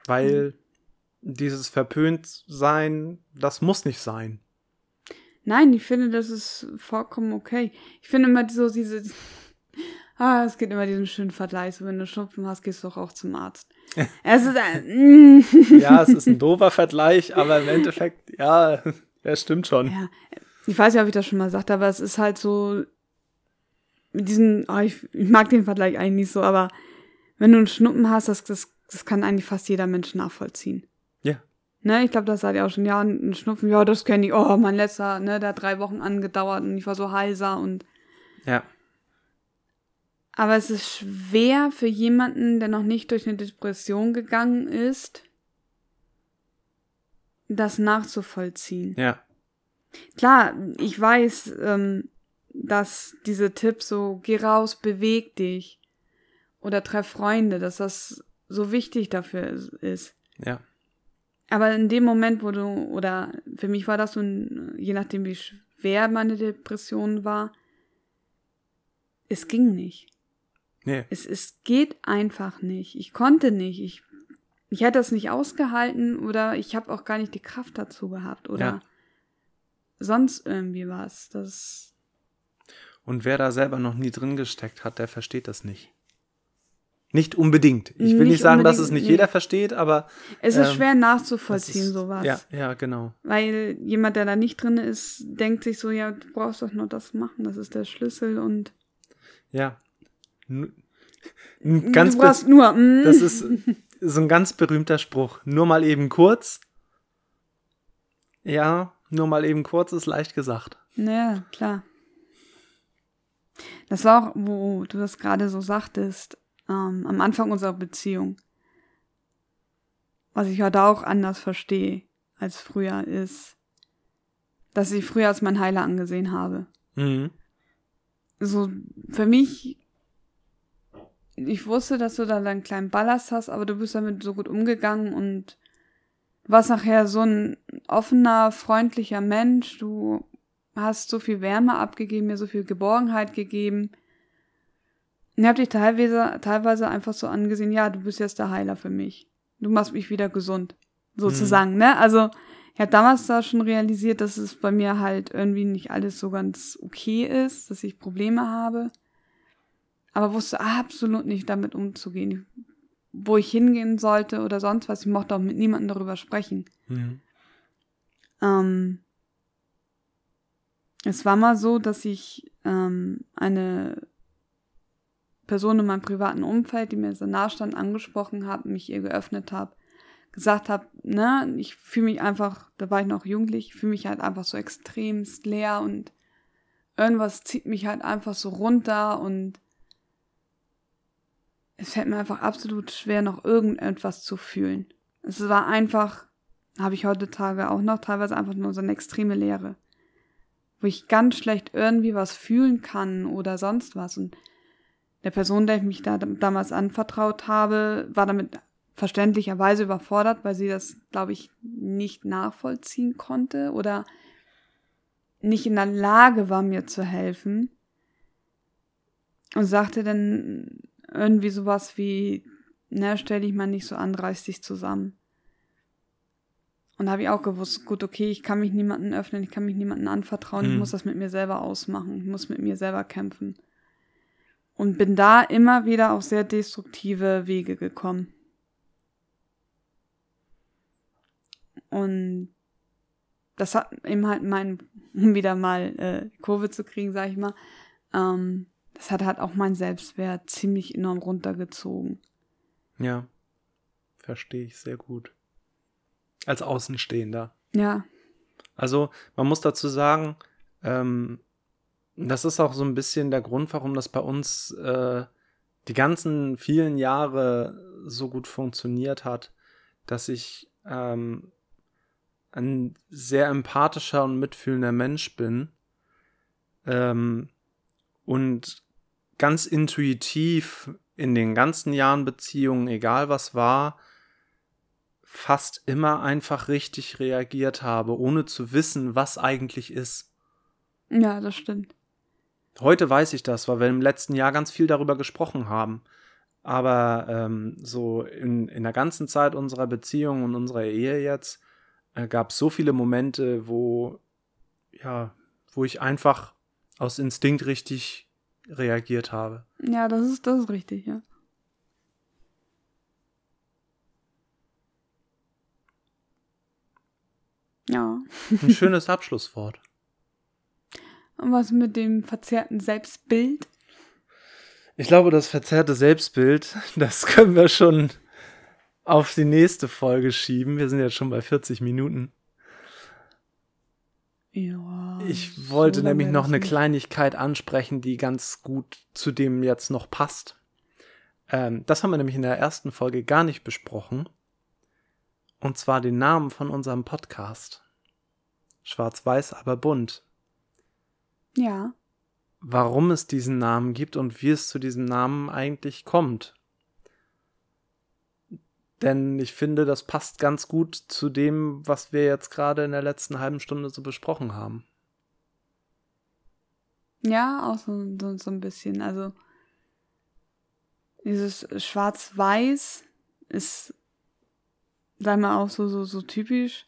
[SPEAKER 1] Weil dieses Verpöntsein, das muss nicht sein.
[SPEAKER 2] Nein, ich finde, das ist vollkommen okay. Ich finde immer so diese. Ah, es gibt immer diesen schönen Vergleich. So, wenn du Schnupfen hast, gehst du doch auch zum Arzt. es ist ein,
[SPEAKER 1] ja, es ist ein doofer Vergleich, aber im Endeffekt, ja, er stimmt schon.
[SPEAKER 2] Ja, ich weiß ja, ob ich das schon mal sagte, aber es ist halt so mit diesen, oh, ich, ich mag den Vergleich eigentlich nicht so, aber wenn du einen Schnuppen hast, das, das, das kann eigentlich fast jeder Mensch nachvollziehen. Ne, ich glaube, das seid ihr auch schon, ja, ein Schnupfen, ja, das kenne ich. Oh, mein letzter, ne, der hat drei Wochen angedauert und ich war so heiser und.
[SPEAKER 1] Ja.
[SPEAKER 2] Aber es ist schwer für jemanden, der noch nicht durch eine Depression gegangen ist, das nachzuvollziehen.
[SPEAKER 1] Ja.
[SPEAKER 2] Klar, ich weiß, ähm, dass diese Tipps so, geh raus, beweg dich oder treff Freunde, dass das so wichtig dafür ist.
[SPEAKER 1] Ja.
[SPEAKER 2] Aber in dem Moment, wo du, oder für mich war das so, je nachdem, wie schwer meine Depression war, es ging nicht.
[SPEAKER 1] Nee.
[SPEAKER 2] Es, es geht einfach nicht. Ich konnte nicht. Ich, ich hätte das nicht ausgehalten oder ich habe auch gar nicht die Kraft dazu gehabt oder ja. Sonst irgendwie was. Das.
[SPEAKER 1] Und wer da selber noch nie drin gesteckt hat, der versteht das nicht. Nicht unbedingt. Ich will nicht, nicht sagen, dass es nicht nee. jeder versteht, aber.
[SPEAKER 2] Es ist ähm, schwer nachzuvollziehen, ist, sowas.
[SPEAKER 1] Ja, ja, genau.
[SPEAKER 2] Weil jemand, der da nicht drin ist, denkt sich so, ja, du brauchst doch nur das machen, das ist der Schlüssel und.
[SPEAKER 1] Ja. Ganz
[SPEAKER 2] du brauchst nur. Mm.
[SPEAKER 1] Das ist so ein ganz berühmter Spruch. Nur mal eben kurz. Ja, nur mal eben kurz ist leicht gesagt.
[SPEAKER 2] Ja, klar. Das war auch, wo du das gerade so sagtest, ähm, am Anfang unserer Beziehung. Was ich heute auch anders verstehe als früher ist, dass ich früher als mein Heiler angesehen habe.
[SPEAKER 1] Mhm.
[SPEAKER 2] So, für mich, ich wusste, dass du da deinen kleinen Ballast hast, aber du bist damit so gut umgegangen und warst nachher so ein offener, freundlicher Mensch. Du hast so viel Wärme abgegeben, mir so viel Geborgenheit gegeben. Ich habe dich teilweise, teilweise einfach so angesehen, ja, du bist jetzt der Heiler für mich. Du machst mich wieder gesund. Sozusagen, mhm. ne? Also, ich habe damals da schon realisiert, dass es bei mir halt irgendwie nicht alles so ganz okay ist, dass ich Probleme habe. Aber wusste absolut nicht damit umzugehen. Wo ich hingehen sollte oder sonst was. Ich mochte auch mit niemandem darüber sprechen.
[SPEAKER 1] Mhm.
[SPEAKER 2] Ähm, es war mal so, dass ich ähm, eine Person in meinem privaten Umfeld, die mir so nah stand, angesprochen habe, mich ihr geöffnet habe, gesagt habe, ne, ich fühle mich einfach, da war ich noch jugendlich, fühle mich halt einfach so extremst leer und irgendwas zieht mich halt einfach so runter und es fällt mir einfach absolut schwer, noch irgendetwas zu fühlen. Es war einfach, habe ich heutzutage auch noch, teilweise einfach nur so eine extreme Leere, wo ich ganz schlecht irgendwie was fühlen kann oder sonst was und der Person, der ich mich da damals anvertraut habe, war damit verständlicherweise überfordert, weil sie das, glaube ich, nicht nachvollziehen konnte oder nicht in der Lage war, mir zu helfen. Und sagte dann irgendwie sowas wie, na, stell dich mal nicht so an, reiß dich zusammen. Und da habe ich auch gewusst, gut, okay, ich kann mich niemandem öffnen, ich kann mich niemandem anvertrauen, hm. ich muss das mit mir selber ausmachen, ich muss mit mir selber kämpfen. Und bin da immer wieder auf sehr destruktive Wege gekommen. Und das hat eben halt mein, um wieder mal äh, Kurve zu kriegen, sag ich mal, ähm, das hat halt auch mein Selbstwert ziemlich enorm runtergezogen.
[SPEAKER 1] Ja, verstehe ich sehr gut. Als Außenstehender.
[SPEAKER 2] Ja.
[SPEAKER 1] Also man muss dazu sagen, ähm, das ist auch so ein bisschen der Grund, warum das bei uns äh, die ganzen vielen Jahre so gut funktioniert hat, dass ich ähm, ein sehr empathischer und mitfühlender Mensch bin ähm, und ganz intuitiv in den ganzen Jahren Beziehungen, egal was war, fast immer einfach richtig reagiert habe, ohne zu wissen, was eigentlich ist.
[SPEAKER 2] Ja, das stimmt.
[SPEAKER 1] Heute weiß ich das, weil wir im letzten Jahr ganz viel darüber gesprochen haben. Aber ähm, so in, in der ganzen Zeit unserer Beziehung und unserer Ehe jetzt äh, gab es so viele Momente, wo, ja, wo ich einfach aus Instinkt richtig reagiert habe.
[SPEAKER 2] Ja, das ist, das ist richtig, ja. Ja.
[SPEAKER 1] Ein schönes Abschlusswort.
[SPEAKER 2] Und was mit dem verzerrten Selbstbild?
[SPEAKER 1] Ich glaube, das verzerrte Selbstbild, das können wir schon auf die nächste Folge schieben. Wir sind jetzt schon bei 40 Minuten.
[SPEAKER 2] Ja.
[SPEAKER 1] Ich wollte
[SPEAKER 2] so
[SPEAKER 1] nämlich noch eine. Kleinigkeit ansprechen, die ganz gut zu dem jetzt noch passt. Ähm, das haben wir nämlich in der ersten Folge gar nicht besprochen. Und zwar den Namen von unserem Podcast. Schwarz-Weiß, aber bunt.
[SPEAKER 2] Ja.
[SPEAKER 1] Warum es diesen Namen gibt und wie es zu diesem Namen eigentlich kommt. Denn ich finde, das passt ganz gut zu dem, was wir jetzt gerade in der letzten halben Stunde so besprochen haben.
[SPEAKER 2] Ja, auch so, so, so ein bisschen. Also dieses Schwarz-Weiß ist, sag mal, auch so, so, so typisch.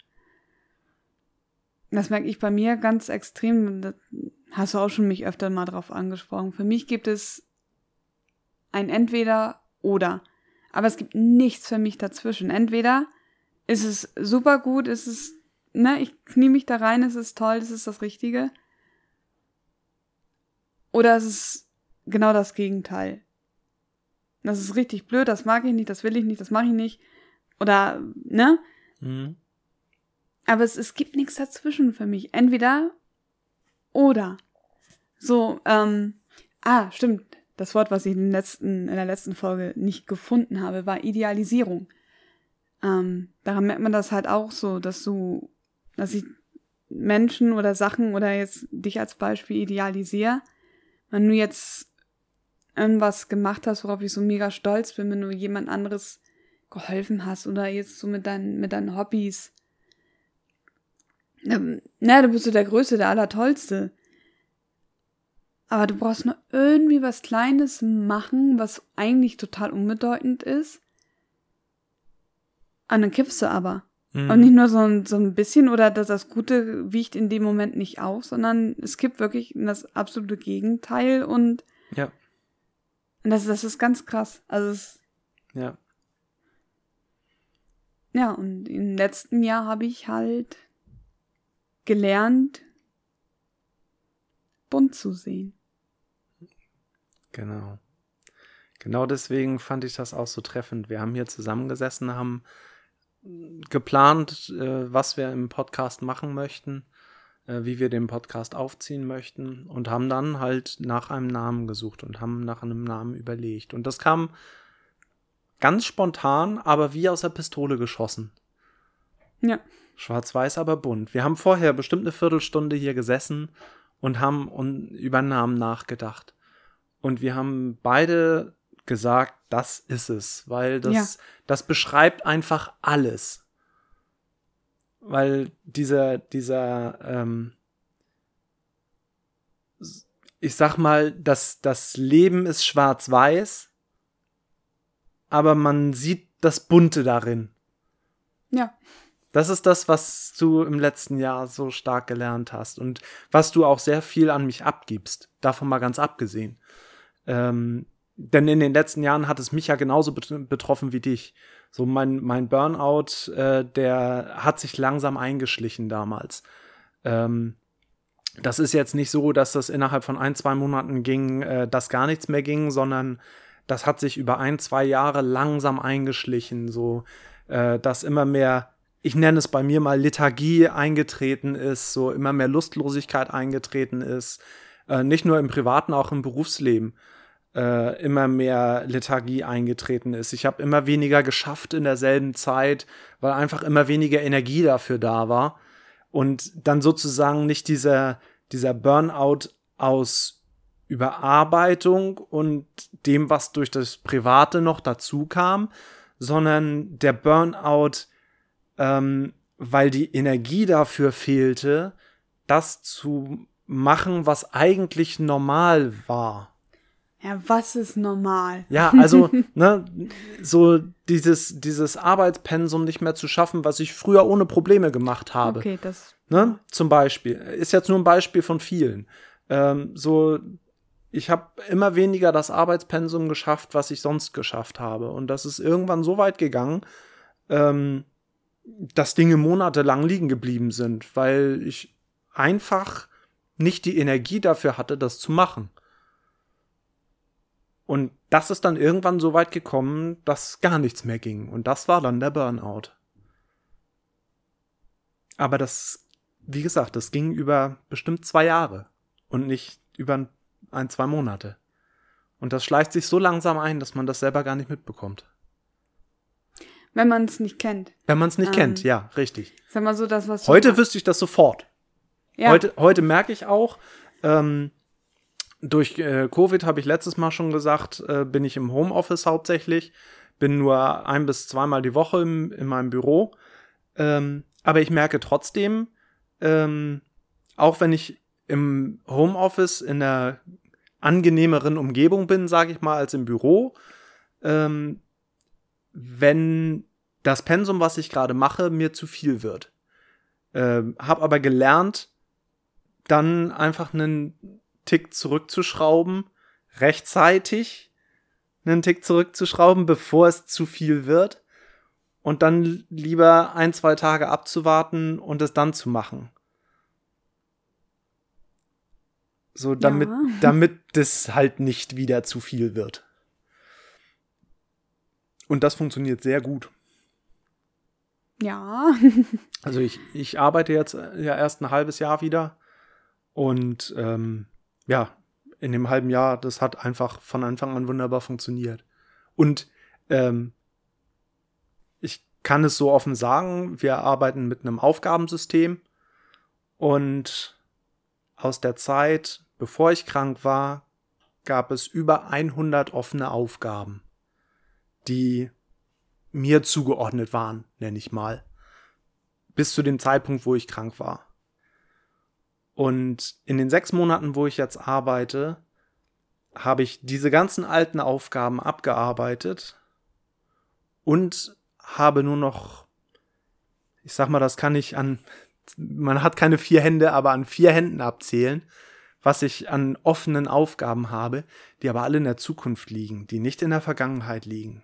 [SPEAKER 2] Das merke ich bei mir ganz extrem. Das hast du auch schon mich öfter mal drauf angesprochen. Für mich gibt es ein Entweder oder. Aber es gibt nichts für mich dazwischen. Entweder ist es super gut, ist es, ne, ich knie mich da rein, es ist toll, es ist das Richtige. Oder es ist genau das Gegenteil. Das ist richtig blöd, das mag ich nicht, das will ich nicht, das mache ich nicht. Oder, ne?
[SPEAKER 1] Mhm.
[SPEAKER 2] Aber es, es gibt nichts dazwischen für mich. Entweder oder. So, ähm, ah, stimmt. Das Wort, was ich in, letzten, in der letzten Folge nicht gefunden habe, war Idealisierung. Ähm, daran merkt man das halt auch so, dass du, dass ich Menschen oder Sachen oder jetzt dich als Beispiel idealisiere. Wenn du jetzt irgendwas gemacht hast, worauf ich so mega stolz bin, wenn du jemand anderes geholfen hast oder jetzt so mit deinen, mit deinen Hobbys. Ähm, Na, du bist so der Größte, der Allertollste. Aber du brauchst nur irgendwie was Kleines machen, was eigentlich total unbedeutend ist. Und dann kippst du aber.
[SPEAKER 1] Mhm.
[SPEAKER 2] Und nicht nur so ein, so ein bisschen oder das, das Gute wiegt in dem Moment nicht auf, sondern es kippt wirklich in das absolute Gegenteil und,
[SPEAKER 1] Ja,
[SPEAKER 2] und das, das ist ganz krass. Also es,
[SPEAKER 1] ja.
[SPEAKER 2] ja, und im letzten Jahr habe ich halt gelernt, bunt zu sehen.
[SPEAKER 1] Genau. Genau deswegen fand ich das auch so treffend. Wir haben hier zusammengesessen, haben geplant, äh, was wir im Podcast machen möchten, äh, wie wir den Podcast aufziehen möchten und haben dann halt nach einem Namen gesucht und haben nach einem Namen überlegt. Und das kam ganz spontan, aber wie aus der Pistole geschossen.
[SPEAKER 2] Ja.
[SPEAKER 1] Schwarz-Weiß, aber bunt. Wir haben vorher bestimmt eine Viertelstunde hier gesessen und haben über Namen nachgedacht. Und wir haben beide gesagt, das ist es, weil das,
[SPEAKER 2] Ja.
[SPEAKER 1] das beschreibt einfach alles. Weil dieser, dieser, ähm, ich sag mal, das, das Leben ist schwarz-weiß, aber man sieht das Bunte darin.
[SPEAKER 2] Ja.
[SPEAKER 1] Das ist das, was du im letzten Jahr so stark gelernt hast und was du auch sehr viel an mich abgibst. Davon mal ganz abgesehen. Ähm, denn in den letzten Jahren hat es mich ja genauso betroffen wie dich. So mein, mein Burnout, äh, der hat sich langsam eingeschlichen damals. Ähm, das ist jetzt nicht so, dass das innerhalb von ein, zwei Monaten ging, äh, dass gar nichts mehr ging, sondern das hat sich über ein, zwei Jahre langsam eingeschlichen, so äh, dass immer mehr, ich nenne es bei mir mal Lethargie eingetreten ist, so immer mehr Lustlosigkeit eingetreten ist, äh, nicht nur im privaten, auch im Berufsleben äh, immer mehr Lethargie eingetreten ist. Ich habe immer weniger geschafft in derselben Zeit, weil einfach immer weniger Energie dafür da war und dann sozusagen nicht dieser dieser Burnout aus Überarbeitung und dem, was durch das Private noch dazu kam, sondern der Burnout, ähm, weil die Energie dafür fehlte, das zu machen, was eigentlich normal war.
[SPEAKER 2] Ja, was ist normal?
[SPEAKER 1] Ja, also, ne, so dieses, dieses Arbeitspensum nicht mehr zu schaffen, was ich früher ohne Probleme gemacht habe.
[SPEAKER 2] Okay, das.
[SPEAKER 1] Ne, zum Beispiel. Ist jetzt nur ein Beispiel von vielen. Ähm, so ich habe immer weniger das Arbeitspensum geschafft, was ich sonst geschafft habe. Und das ist irgendwann so weit gegangen, ähm, dass Dinge monatelang liegen geblieben sind, weil ich einfach nicht die Energie dafür hatte, das zu machen. Und das ist dann irgendwann so weit gekommen, dass gar nichts mehr ging. Und das war dann der Burnout. Aber das, wie gesagt, das ging über bestimmt zwei Jahre und nicht über ein zwei Monate. Und das schleicht sich so langsam ein, dass man das selber gar nicht mitbekommt.
[SPEAKER 2] Wenn man es nicht kennt.
[SPEAKER 1] Wenn man es nicht ähm, kennt, ja, richtig.
[SPEAKER 2] Sag mal so das, was
[SPEAKER 1] Heute wüsste ich das sofort. Ja. Heute, heute merke ich auch, ähm, durch äh, Covid habe ich letztes Mal schon gesagt, äh, bin ich im Homeoffice hauptsächlich, bin nur ein bis zweimal die Woche im, in meinem Büro. Ähm, aber ich merke trotzdem, ähm, auch wenn ich im Homeoffice in einer angenehmeren Umgebung bin, sage ich mal, als im Büro, ähm, wenn das Pensum, was ich gerade mache, mir zu viel wird. Ähm, hab aber gelernt, dann einfach einen Tick zurückzuschrauben, rechtzeitig einen Tick zurückzuschrauben, bevor es zu viel wird. Und dann lieber ein, zwei Tage abzuwarten und es dann zu machen. So, damit, ja. damit das halt nicht wieder zu viel wird. Und das funktioniert sehr gut.
[SPEAKER 2] Ja.
[SPEAKER 1] also ich, ich arbeite jetzt ja erst ein halbes Jahr wieder. Und ähm, ja, in dem halben Jahr, das hat einfach von Anfang an wunderbar funktioniert. Und ähm, ich kann es so offen sagen, wir arbeiten mit einem Aufgabensystem. Und aus der Zeit, Bevor ich krank war, gab es über 100 offene Aufgaben, die mir zugeordnet waren, nenne ich mal. Bis zu dem Zeitpunkt, wo ich krank war. Und in den sechs Monaten, wo ich jetzt arbeite, habe ich diese ganzen alten Aufgaben abgearbeitet und habe nur noch, ich sag mal, das kann ich an, man hat keine vier Hände, aber an vier Händen abzählen, was ich an offenen Aufgaben habe, die aber alle in der Zukunft liegen, die nicht in der Vergangenheit liegen.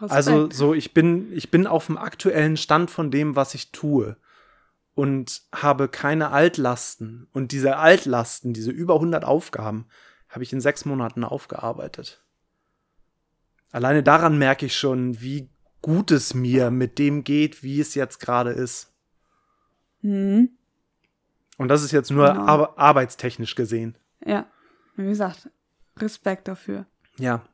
[SPEAKER 1] Respekt. Also so, ich bin, ich bin auf dem aktuellen Stand von dem, was ich tue und habe keine Altlasten. Und diese Altlasten, diese über 100 Aufgaben, habe ich in sechs Monaten aufgearbeitet. Alleine daran merke ich schon, wie gut es mir mit dem geht, wie es jetzt gerade ist. Mhm. Und das ist jetzt nur genau. ar arbeitstechnisch gesehen.
[SPEAKER 2] Ja, wie gesagt, Respekt dafür.
[SPEAKER 1] Ja.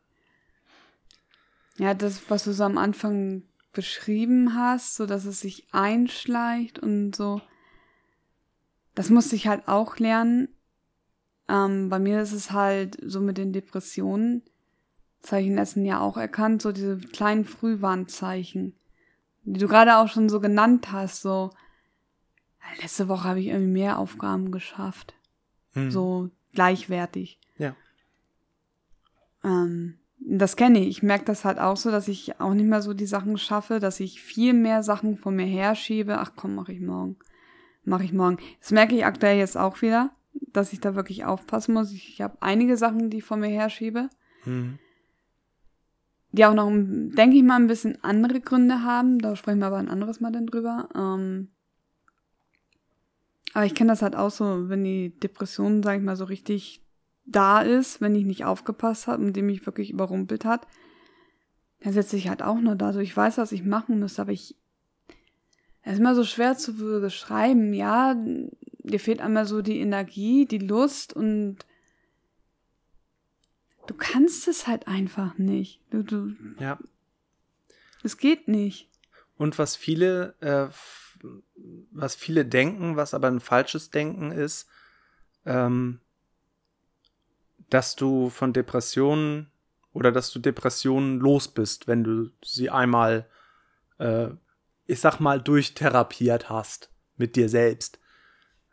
[SPEAKER 2] Ja, das, was du so am Anfang beschrieben hast, so dass es sich einschleicht und so, das musste ich halt auch lernen. Ähm, bei mir ist es halt so mit den Depressionen, das habe ich im letzten Jahr auch erkannt, so diese kleinen Frühwarnzeichen, die du gerade auch schon so genannt hast, so, Letzte Woche habe ich irgendwie mehr Aufgaben geschafft. Hm. So gleichwertig.
[SPEAKER 1] Ja.
[SPEAKER 2] Ähm, das kenne ich. Ich merke das halt auch so, dass ich auch nicht mehr so die Sachen schaffe, dass ich viel mehr Sachen von mir herschiebe. Ach komm, mache ich morgen. Mache ich morgen. Das merke ich aktuell jetzt auch wieder, dass ich da wirklich aufpassen muss. Ich habe einige Sachen, die ich vor mir herschiebe,
[SPEAKER 1] Mhm.
[SPEAKER 2] die auch noch, denke ich mal, ein bisschen andere Gründe haben. Da sprechen wir aber ein anderes Mal dann drüber. Ähm, aber ich kenne das halt auch so, wenn die Depression, sag ich mal, so richtig da ist, wenn ich nicht aufgepasst habe und die mich wirklich überrumpelt hat, dann sitze ich halt auch nur da. So, ich weiß, was ich machen muss, aber ich. Es ist immer so schwer zu beschreiben. Ja, dir fehlt einmal so die Energie, die Lust und du kannst es halt einfach nicht. Du, du,
[SPEAKER 1] Ja.
[SPEAKER 2] es geht nicht.
[SPEAKER 1] Und was viele, äh, was viele denken, was aber ein falsches Denken ist, ähm, dass du von Depressionen oder dass du Depressionen los bist, wenn du sie einmal, äh, ich sag mal, durchtherapiert hast mit dir selbst.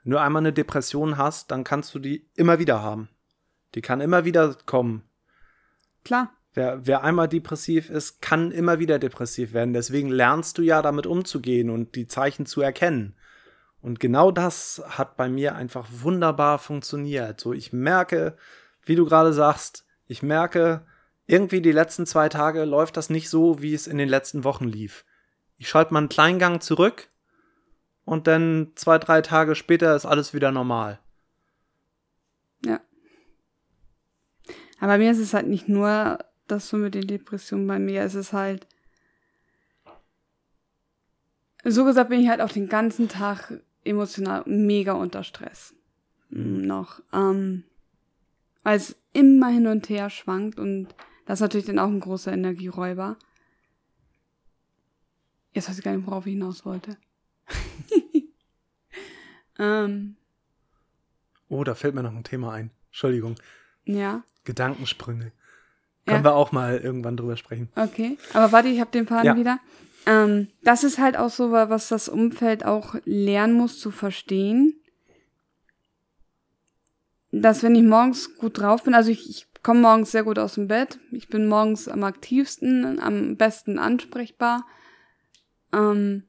[SPEAKER 1] Wenn du einmal eine Depression hast, dann kannst du die immer wieder haben. Die kann immer wieder kommen.
[SPEAKER 2] Klar.
[SPEAKER 1] Wer, wer einmal depressiv ist, kann immer wieder depressiv werden. Deswegen lernst du ja damit umzugehen und die Zeichen zu erkennen. Und genau das hat bei mir einfach wunderbar funktioniert. So, ich merke, wie du gerade sagst, ich merke, irgendwie die letzten zwei Tage läuft das nicht so, wie es in den letzten Wochen lief. Ich schalte mal einen Kleingang zurück und dann zwei, drei Tage später ist alles wieder normal.
[SPEAKER 2] Ja. Aber bei mir ist es halt nicht nur das so mit den Depressionen. Bei mir ist es halt. So gesagt bin ich halt auch den ganzen Tag emotional mega unter Stress. Noch. Ähm, weil es immer hin und her schwankt und das ist natürlich dann auch ein großer Energieräuber. Jetzt weiß ich gar nicht, worauf ich hinaus wollte. ähm,
[SPEAKER 1] Oh, da fällt mir noch ein Thema ein. Entschuldigung.
[SPEAKER 2] ja.
[SPEAKER 1] Gedankensprünge.
[SPEAKER 2] Ja.
[SPEAKER 1] Können wir auch mal irgendwann drüber sprechen.
[SPEAKER 2] Okay, aber warte, ich habe den Faden
[SPEAKER 1] Ja.
[SPEAKER 2] wieder. Ähm, das ist halt auch so, wa- was das Umfeld auch lernen muss zu verstehen. Dass wenn ich morgens gut drauf bin, also ich, ich komme morgens sehr gut aus dem Bett, ich bin morgens am aktivsten, am besten ansprechbar. Ähm,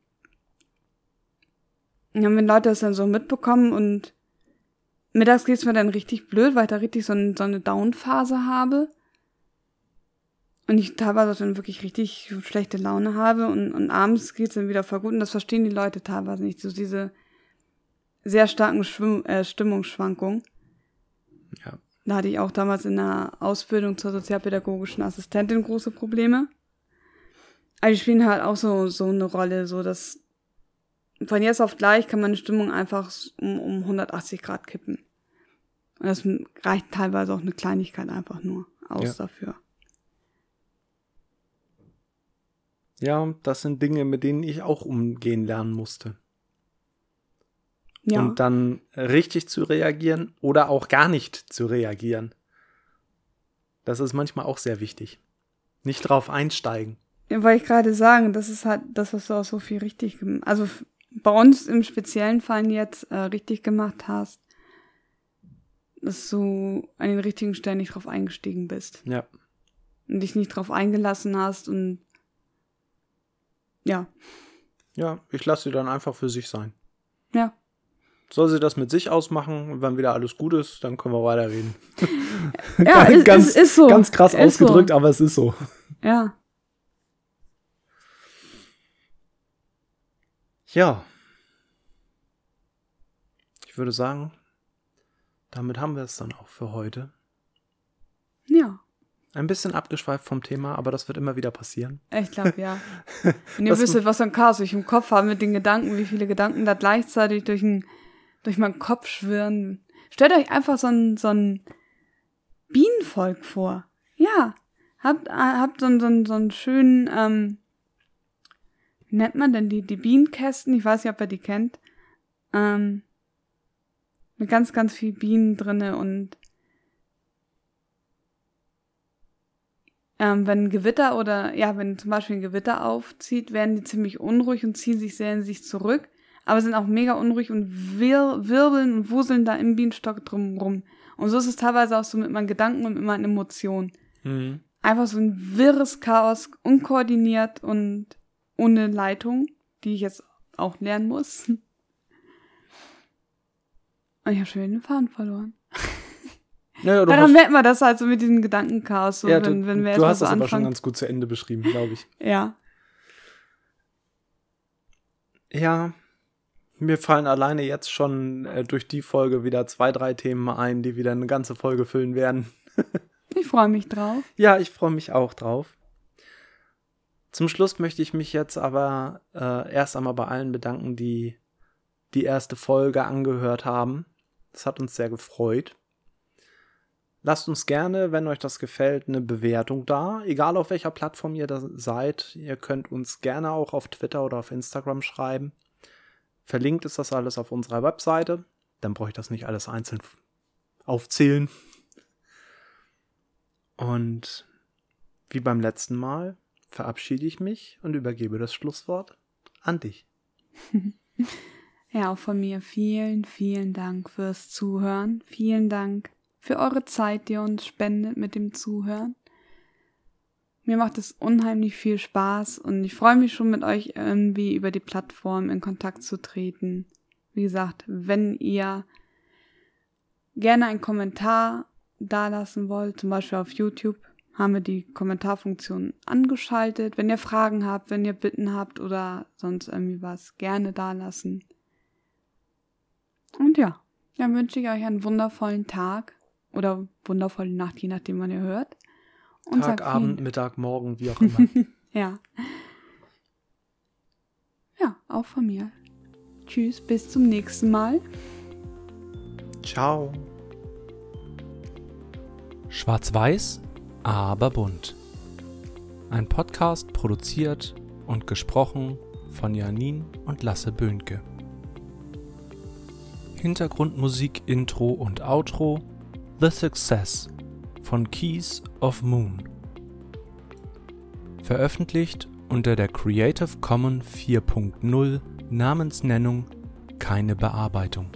[SPEAKER 2] ja, wenn Leute das dann so mitbekommen und mittags geht's mir dann richtig blöd, weil ich da richtig so, ein, so eine Down-Phase habe. Und ich teilweise dann wirklich richtig schlechte Laune habe und, und abends geht's dann wieder voll gut. Und das verstehen die Leute teilweise nicht. So diese sehr starken Schwimm äh, Stimmungsschwankungen.
[SPEAKER 1] Ja.
[SPEAKER 2] Da hatte ich auch damals in der Ausbildung zur sozialpädagogischen Assistentin große Probleme. Aber die spielen halt auch so, so eine Rolle, so dass von jetzt auf gleich kann meine Stimmung einfach um, um 180 Grad kippen. Und das reicht teilweise auch eine Kleinigkeit einfach nur aus
[SPEAKER 1] Ja.
[SPEAKER 2] dafür.
[SPEAKER 1] Ja, das sind Dinge, mit denen ich auch umgehen lernen musste.
[SPEAKER 2] Ja.
[SPEAKER 1] Und dann richtig zu reagieren oder auch gar nicht zu reagieren. Das ist manchmal auch sehr wichtig. Nicht drauf einsteigen.
[SPEAKER 2] Ja, wollte ich gerade sagen, das ist halt das, was du auch so viel richtig gemacht Also bei uns im speziellen Fall jetzt äh, richtig gemacht hast, dass du an den richtigen Stellen nicht drauf eingestiegen bist
[SPEAKER 1] Ja.
[SPEAKER 2] und dich nicht drauf eingelassen hast und ja,
[SPEAKER 1] Ja, ich lasse sie dann einfach für sich sein.
[SPEAKER 2] ja.
[SPEAKER 1] Soll sie das mit sich ausmachen und wenn wieder alles gut ist, dann können wir weiterreden.
[SPEAKER 2] Ja,
[SPEAKER 1] ganz,
[SPEAKER 2] ist, ist so.
[SPEAKER 1] ganz krass
[SPEAKER 2] ist
[SPEAKER 1] ausgedrückt,
[SPEAKER 2] So.
[SPEAKER 1] aber es ist so.
[SPEAKER 2] Ja.
[SPEAKER 1] Ja. Ich würde sagen, damit haben wir es dann auch für heute.
[SPEAKER 2] Ja.
[SPEAKER 1] Ein bisschen abgeschweift vom Thema, aber das wird immer wieder passieren.
[SPEAKER 2] Ich glaube, ja. Wenn ihr
[SPEAKER 1] Das-
[SPEAKER 2] wüsstet, was für ein Chaos ich im Kopf habe mit den Gedanken, wie viele Gedanken da gleichzeitig durch, ein, durch meinen Kopf schwirren. Stellt euch einfach so ein, so ein Bienenvolk vor. Ja. Habt, äh, habt so, so, so einen schönen, ähm, wie nennt man denn die, die Bienenkästen? Ich weiß nicht, ob ihr die kennt. Ähm, mit ganz, ganz viel Bienen drinne und ähm, wenn Gewitter oder ja, wenn zum Beispiel ein Gewitter aufzieht, werden die ziemlich unruhig und ziehen sich sehr in sich zurück, aber sind auch mega unruhig und wir wirbeln und wuseln da im Bienenstock drumrum. Und so ist es teilweise auch so mit meinen Gedanken und mit meinen Emotionen.
[SPEAKER 1] Mhm.
[SPEAKER 2] Einfach so ein wirres Chaos, unkoordiniert und ohne Leitung, die ich jetzt auch lernen muss. Oh, ich habe schon wieder den Faden verloren.
[SPEAKER 1] Ja,
[SPEAKER 2] Daran hast, merkt man das halt so mit diesem Gedankenchaos. So,
[SPEAKER 1] ja,
[SPEAKER 2] wenn, wenn
[SPEAKER 1] wir du hast so es aber schon ganz gut zu Ende beschrieben, glaube ich.
[SPEAKER 2] ja.
[SPEAKER 1] Ja, mir fallen alleine jetzt schon äh, durch die Folge wieder zwei, drei Themen ein, die wieder eine ganze Folge füllen werden.
[SPEAKER 2] ich freue mich drauf.
[SPEAKER 1] Ja, ich freue mich auch drauf. Zum Schluss möchte ich mich jetzt aber äh, erst einmal bei allen bedanken, die die erste Folge angehört haben. Das hat uns sehr gefreut. Lasst uns gerne, wenn euch das gefällt, eine Bewertung da. Egal auf welcher Plattform ihr da seid. Ihr könnt uns gerne auch auf Twitter oder auf Instagram schreiben. Verlinkt ist das alles auf unserer Webseite. Dann brauche ich das nicht alles einzeln aufzählen. Und wie beim letzten Mal verabschiede ich mich und übergebe das Schlusswort an dich.
[SPEAKER 2] Ja, auch von mir vielen, vielen Dank fürs Zuhören. Vielen Dank für eure Zeit, die ihr uns spendet mit dem Zuhören. Mir macht es unheimlich viel Spaß und ich freue mich schon mit euch irgendwie über die Plattform in Kontakt zu treten. Wie gesagt, wenn ihr gerne einen Kommentar dalassen wollt, zum Beispiel auf YouTube, haben wir die Kommentarfunktion angeschaltet. Wenn ihr Fragen habt, wenn ihr Bitten habt oder sonst irgendwie was, gerne dalassen. Und ja, dann wünsche ich euch einen wundervollen Tag oder wundervolle Nacht, je nachdem, wann ihr hört.
[SPEAKER 1] Und Tag, Abend, Mittag, Morgen, wie auch immer.
[SPEAKER 2] ja. Ja, auch von mir. Tschüss, bis zum nächsten Mal.
[SPEAKER 1] Ciao.
[SPEAKER 3] Schwarz-Weiß, aber bunt. Ein Podcast produziert und gesprochen von Janin und Lasse Böhnke. Hintergrundmusik, Intro und Outro The Success von Keys of Moon. Veröffentlicht unter der Creative Commons 4.0 Namensnennung keine Bearbeitung.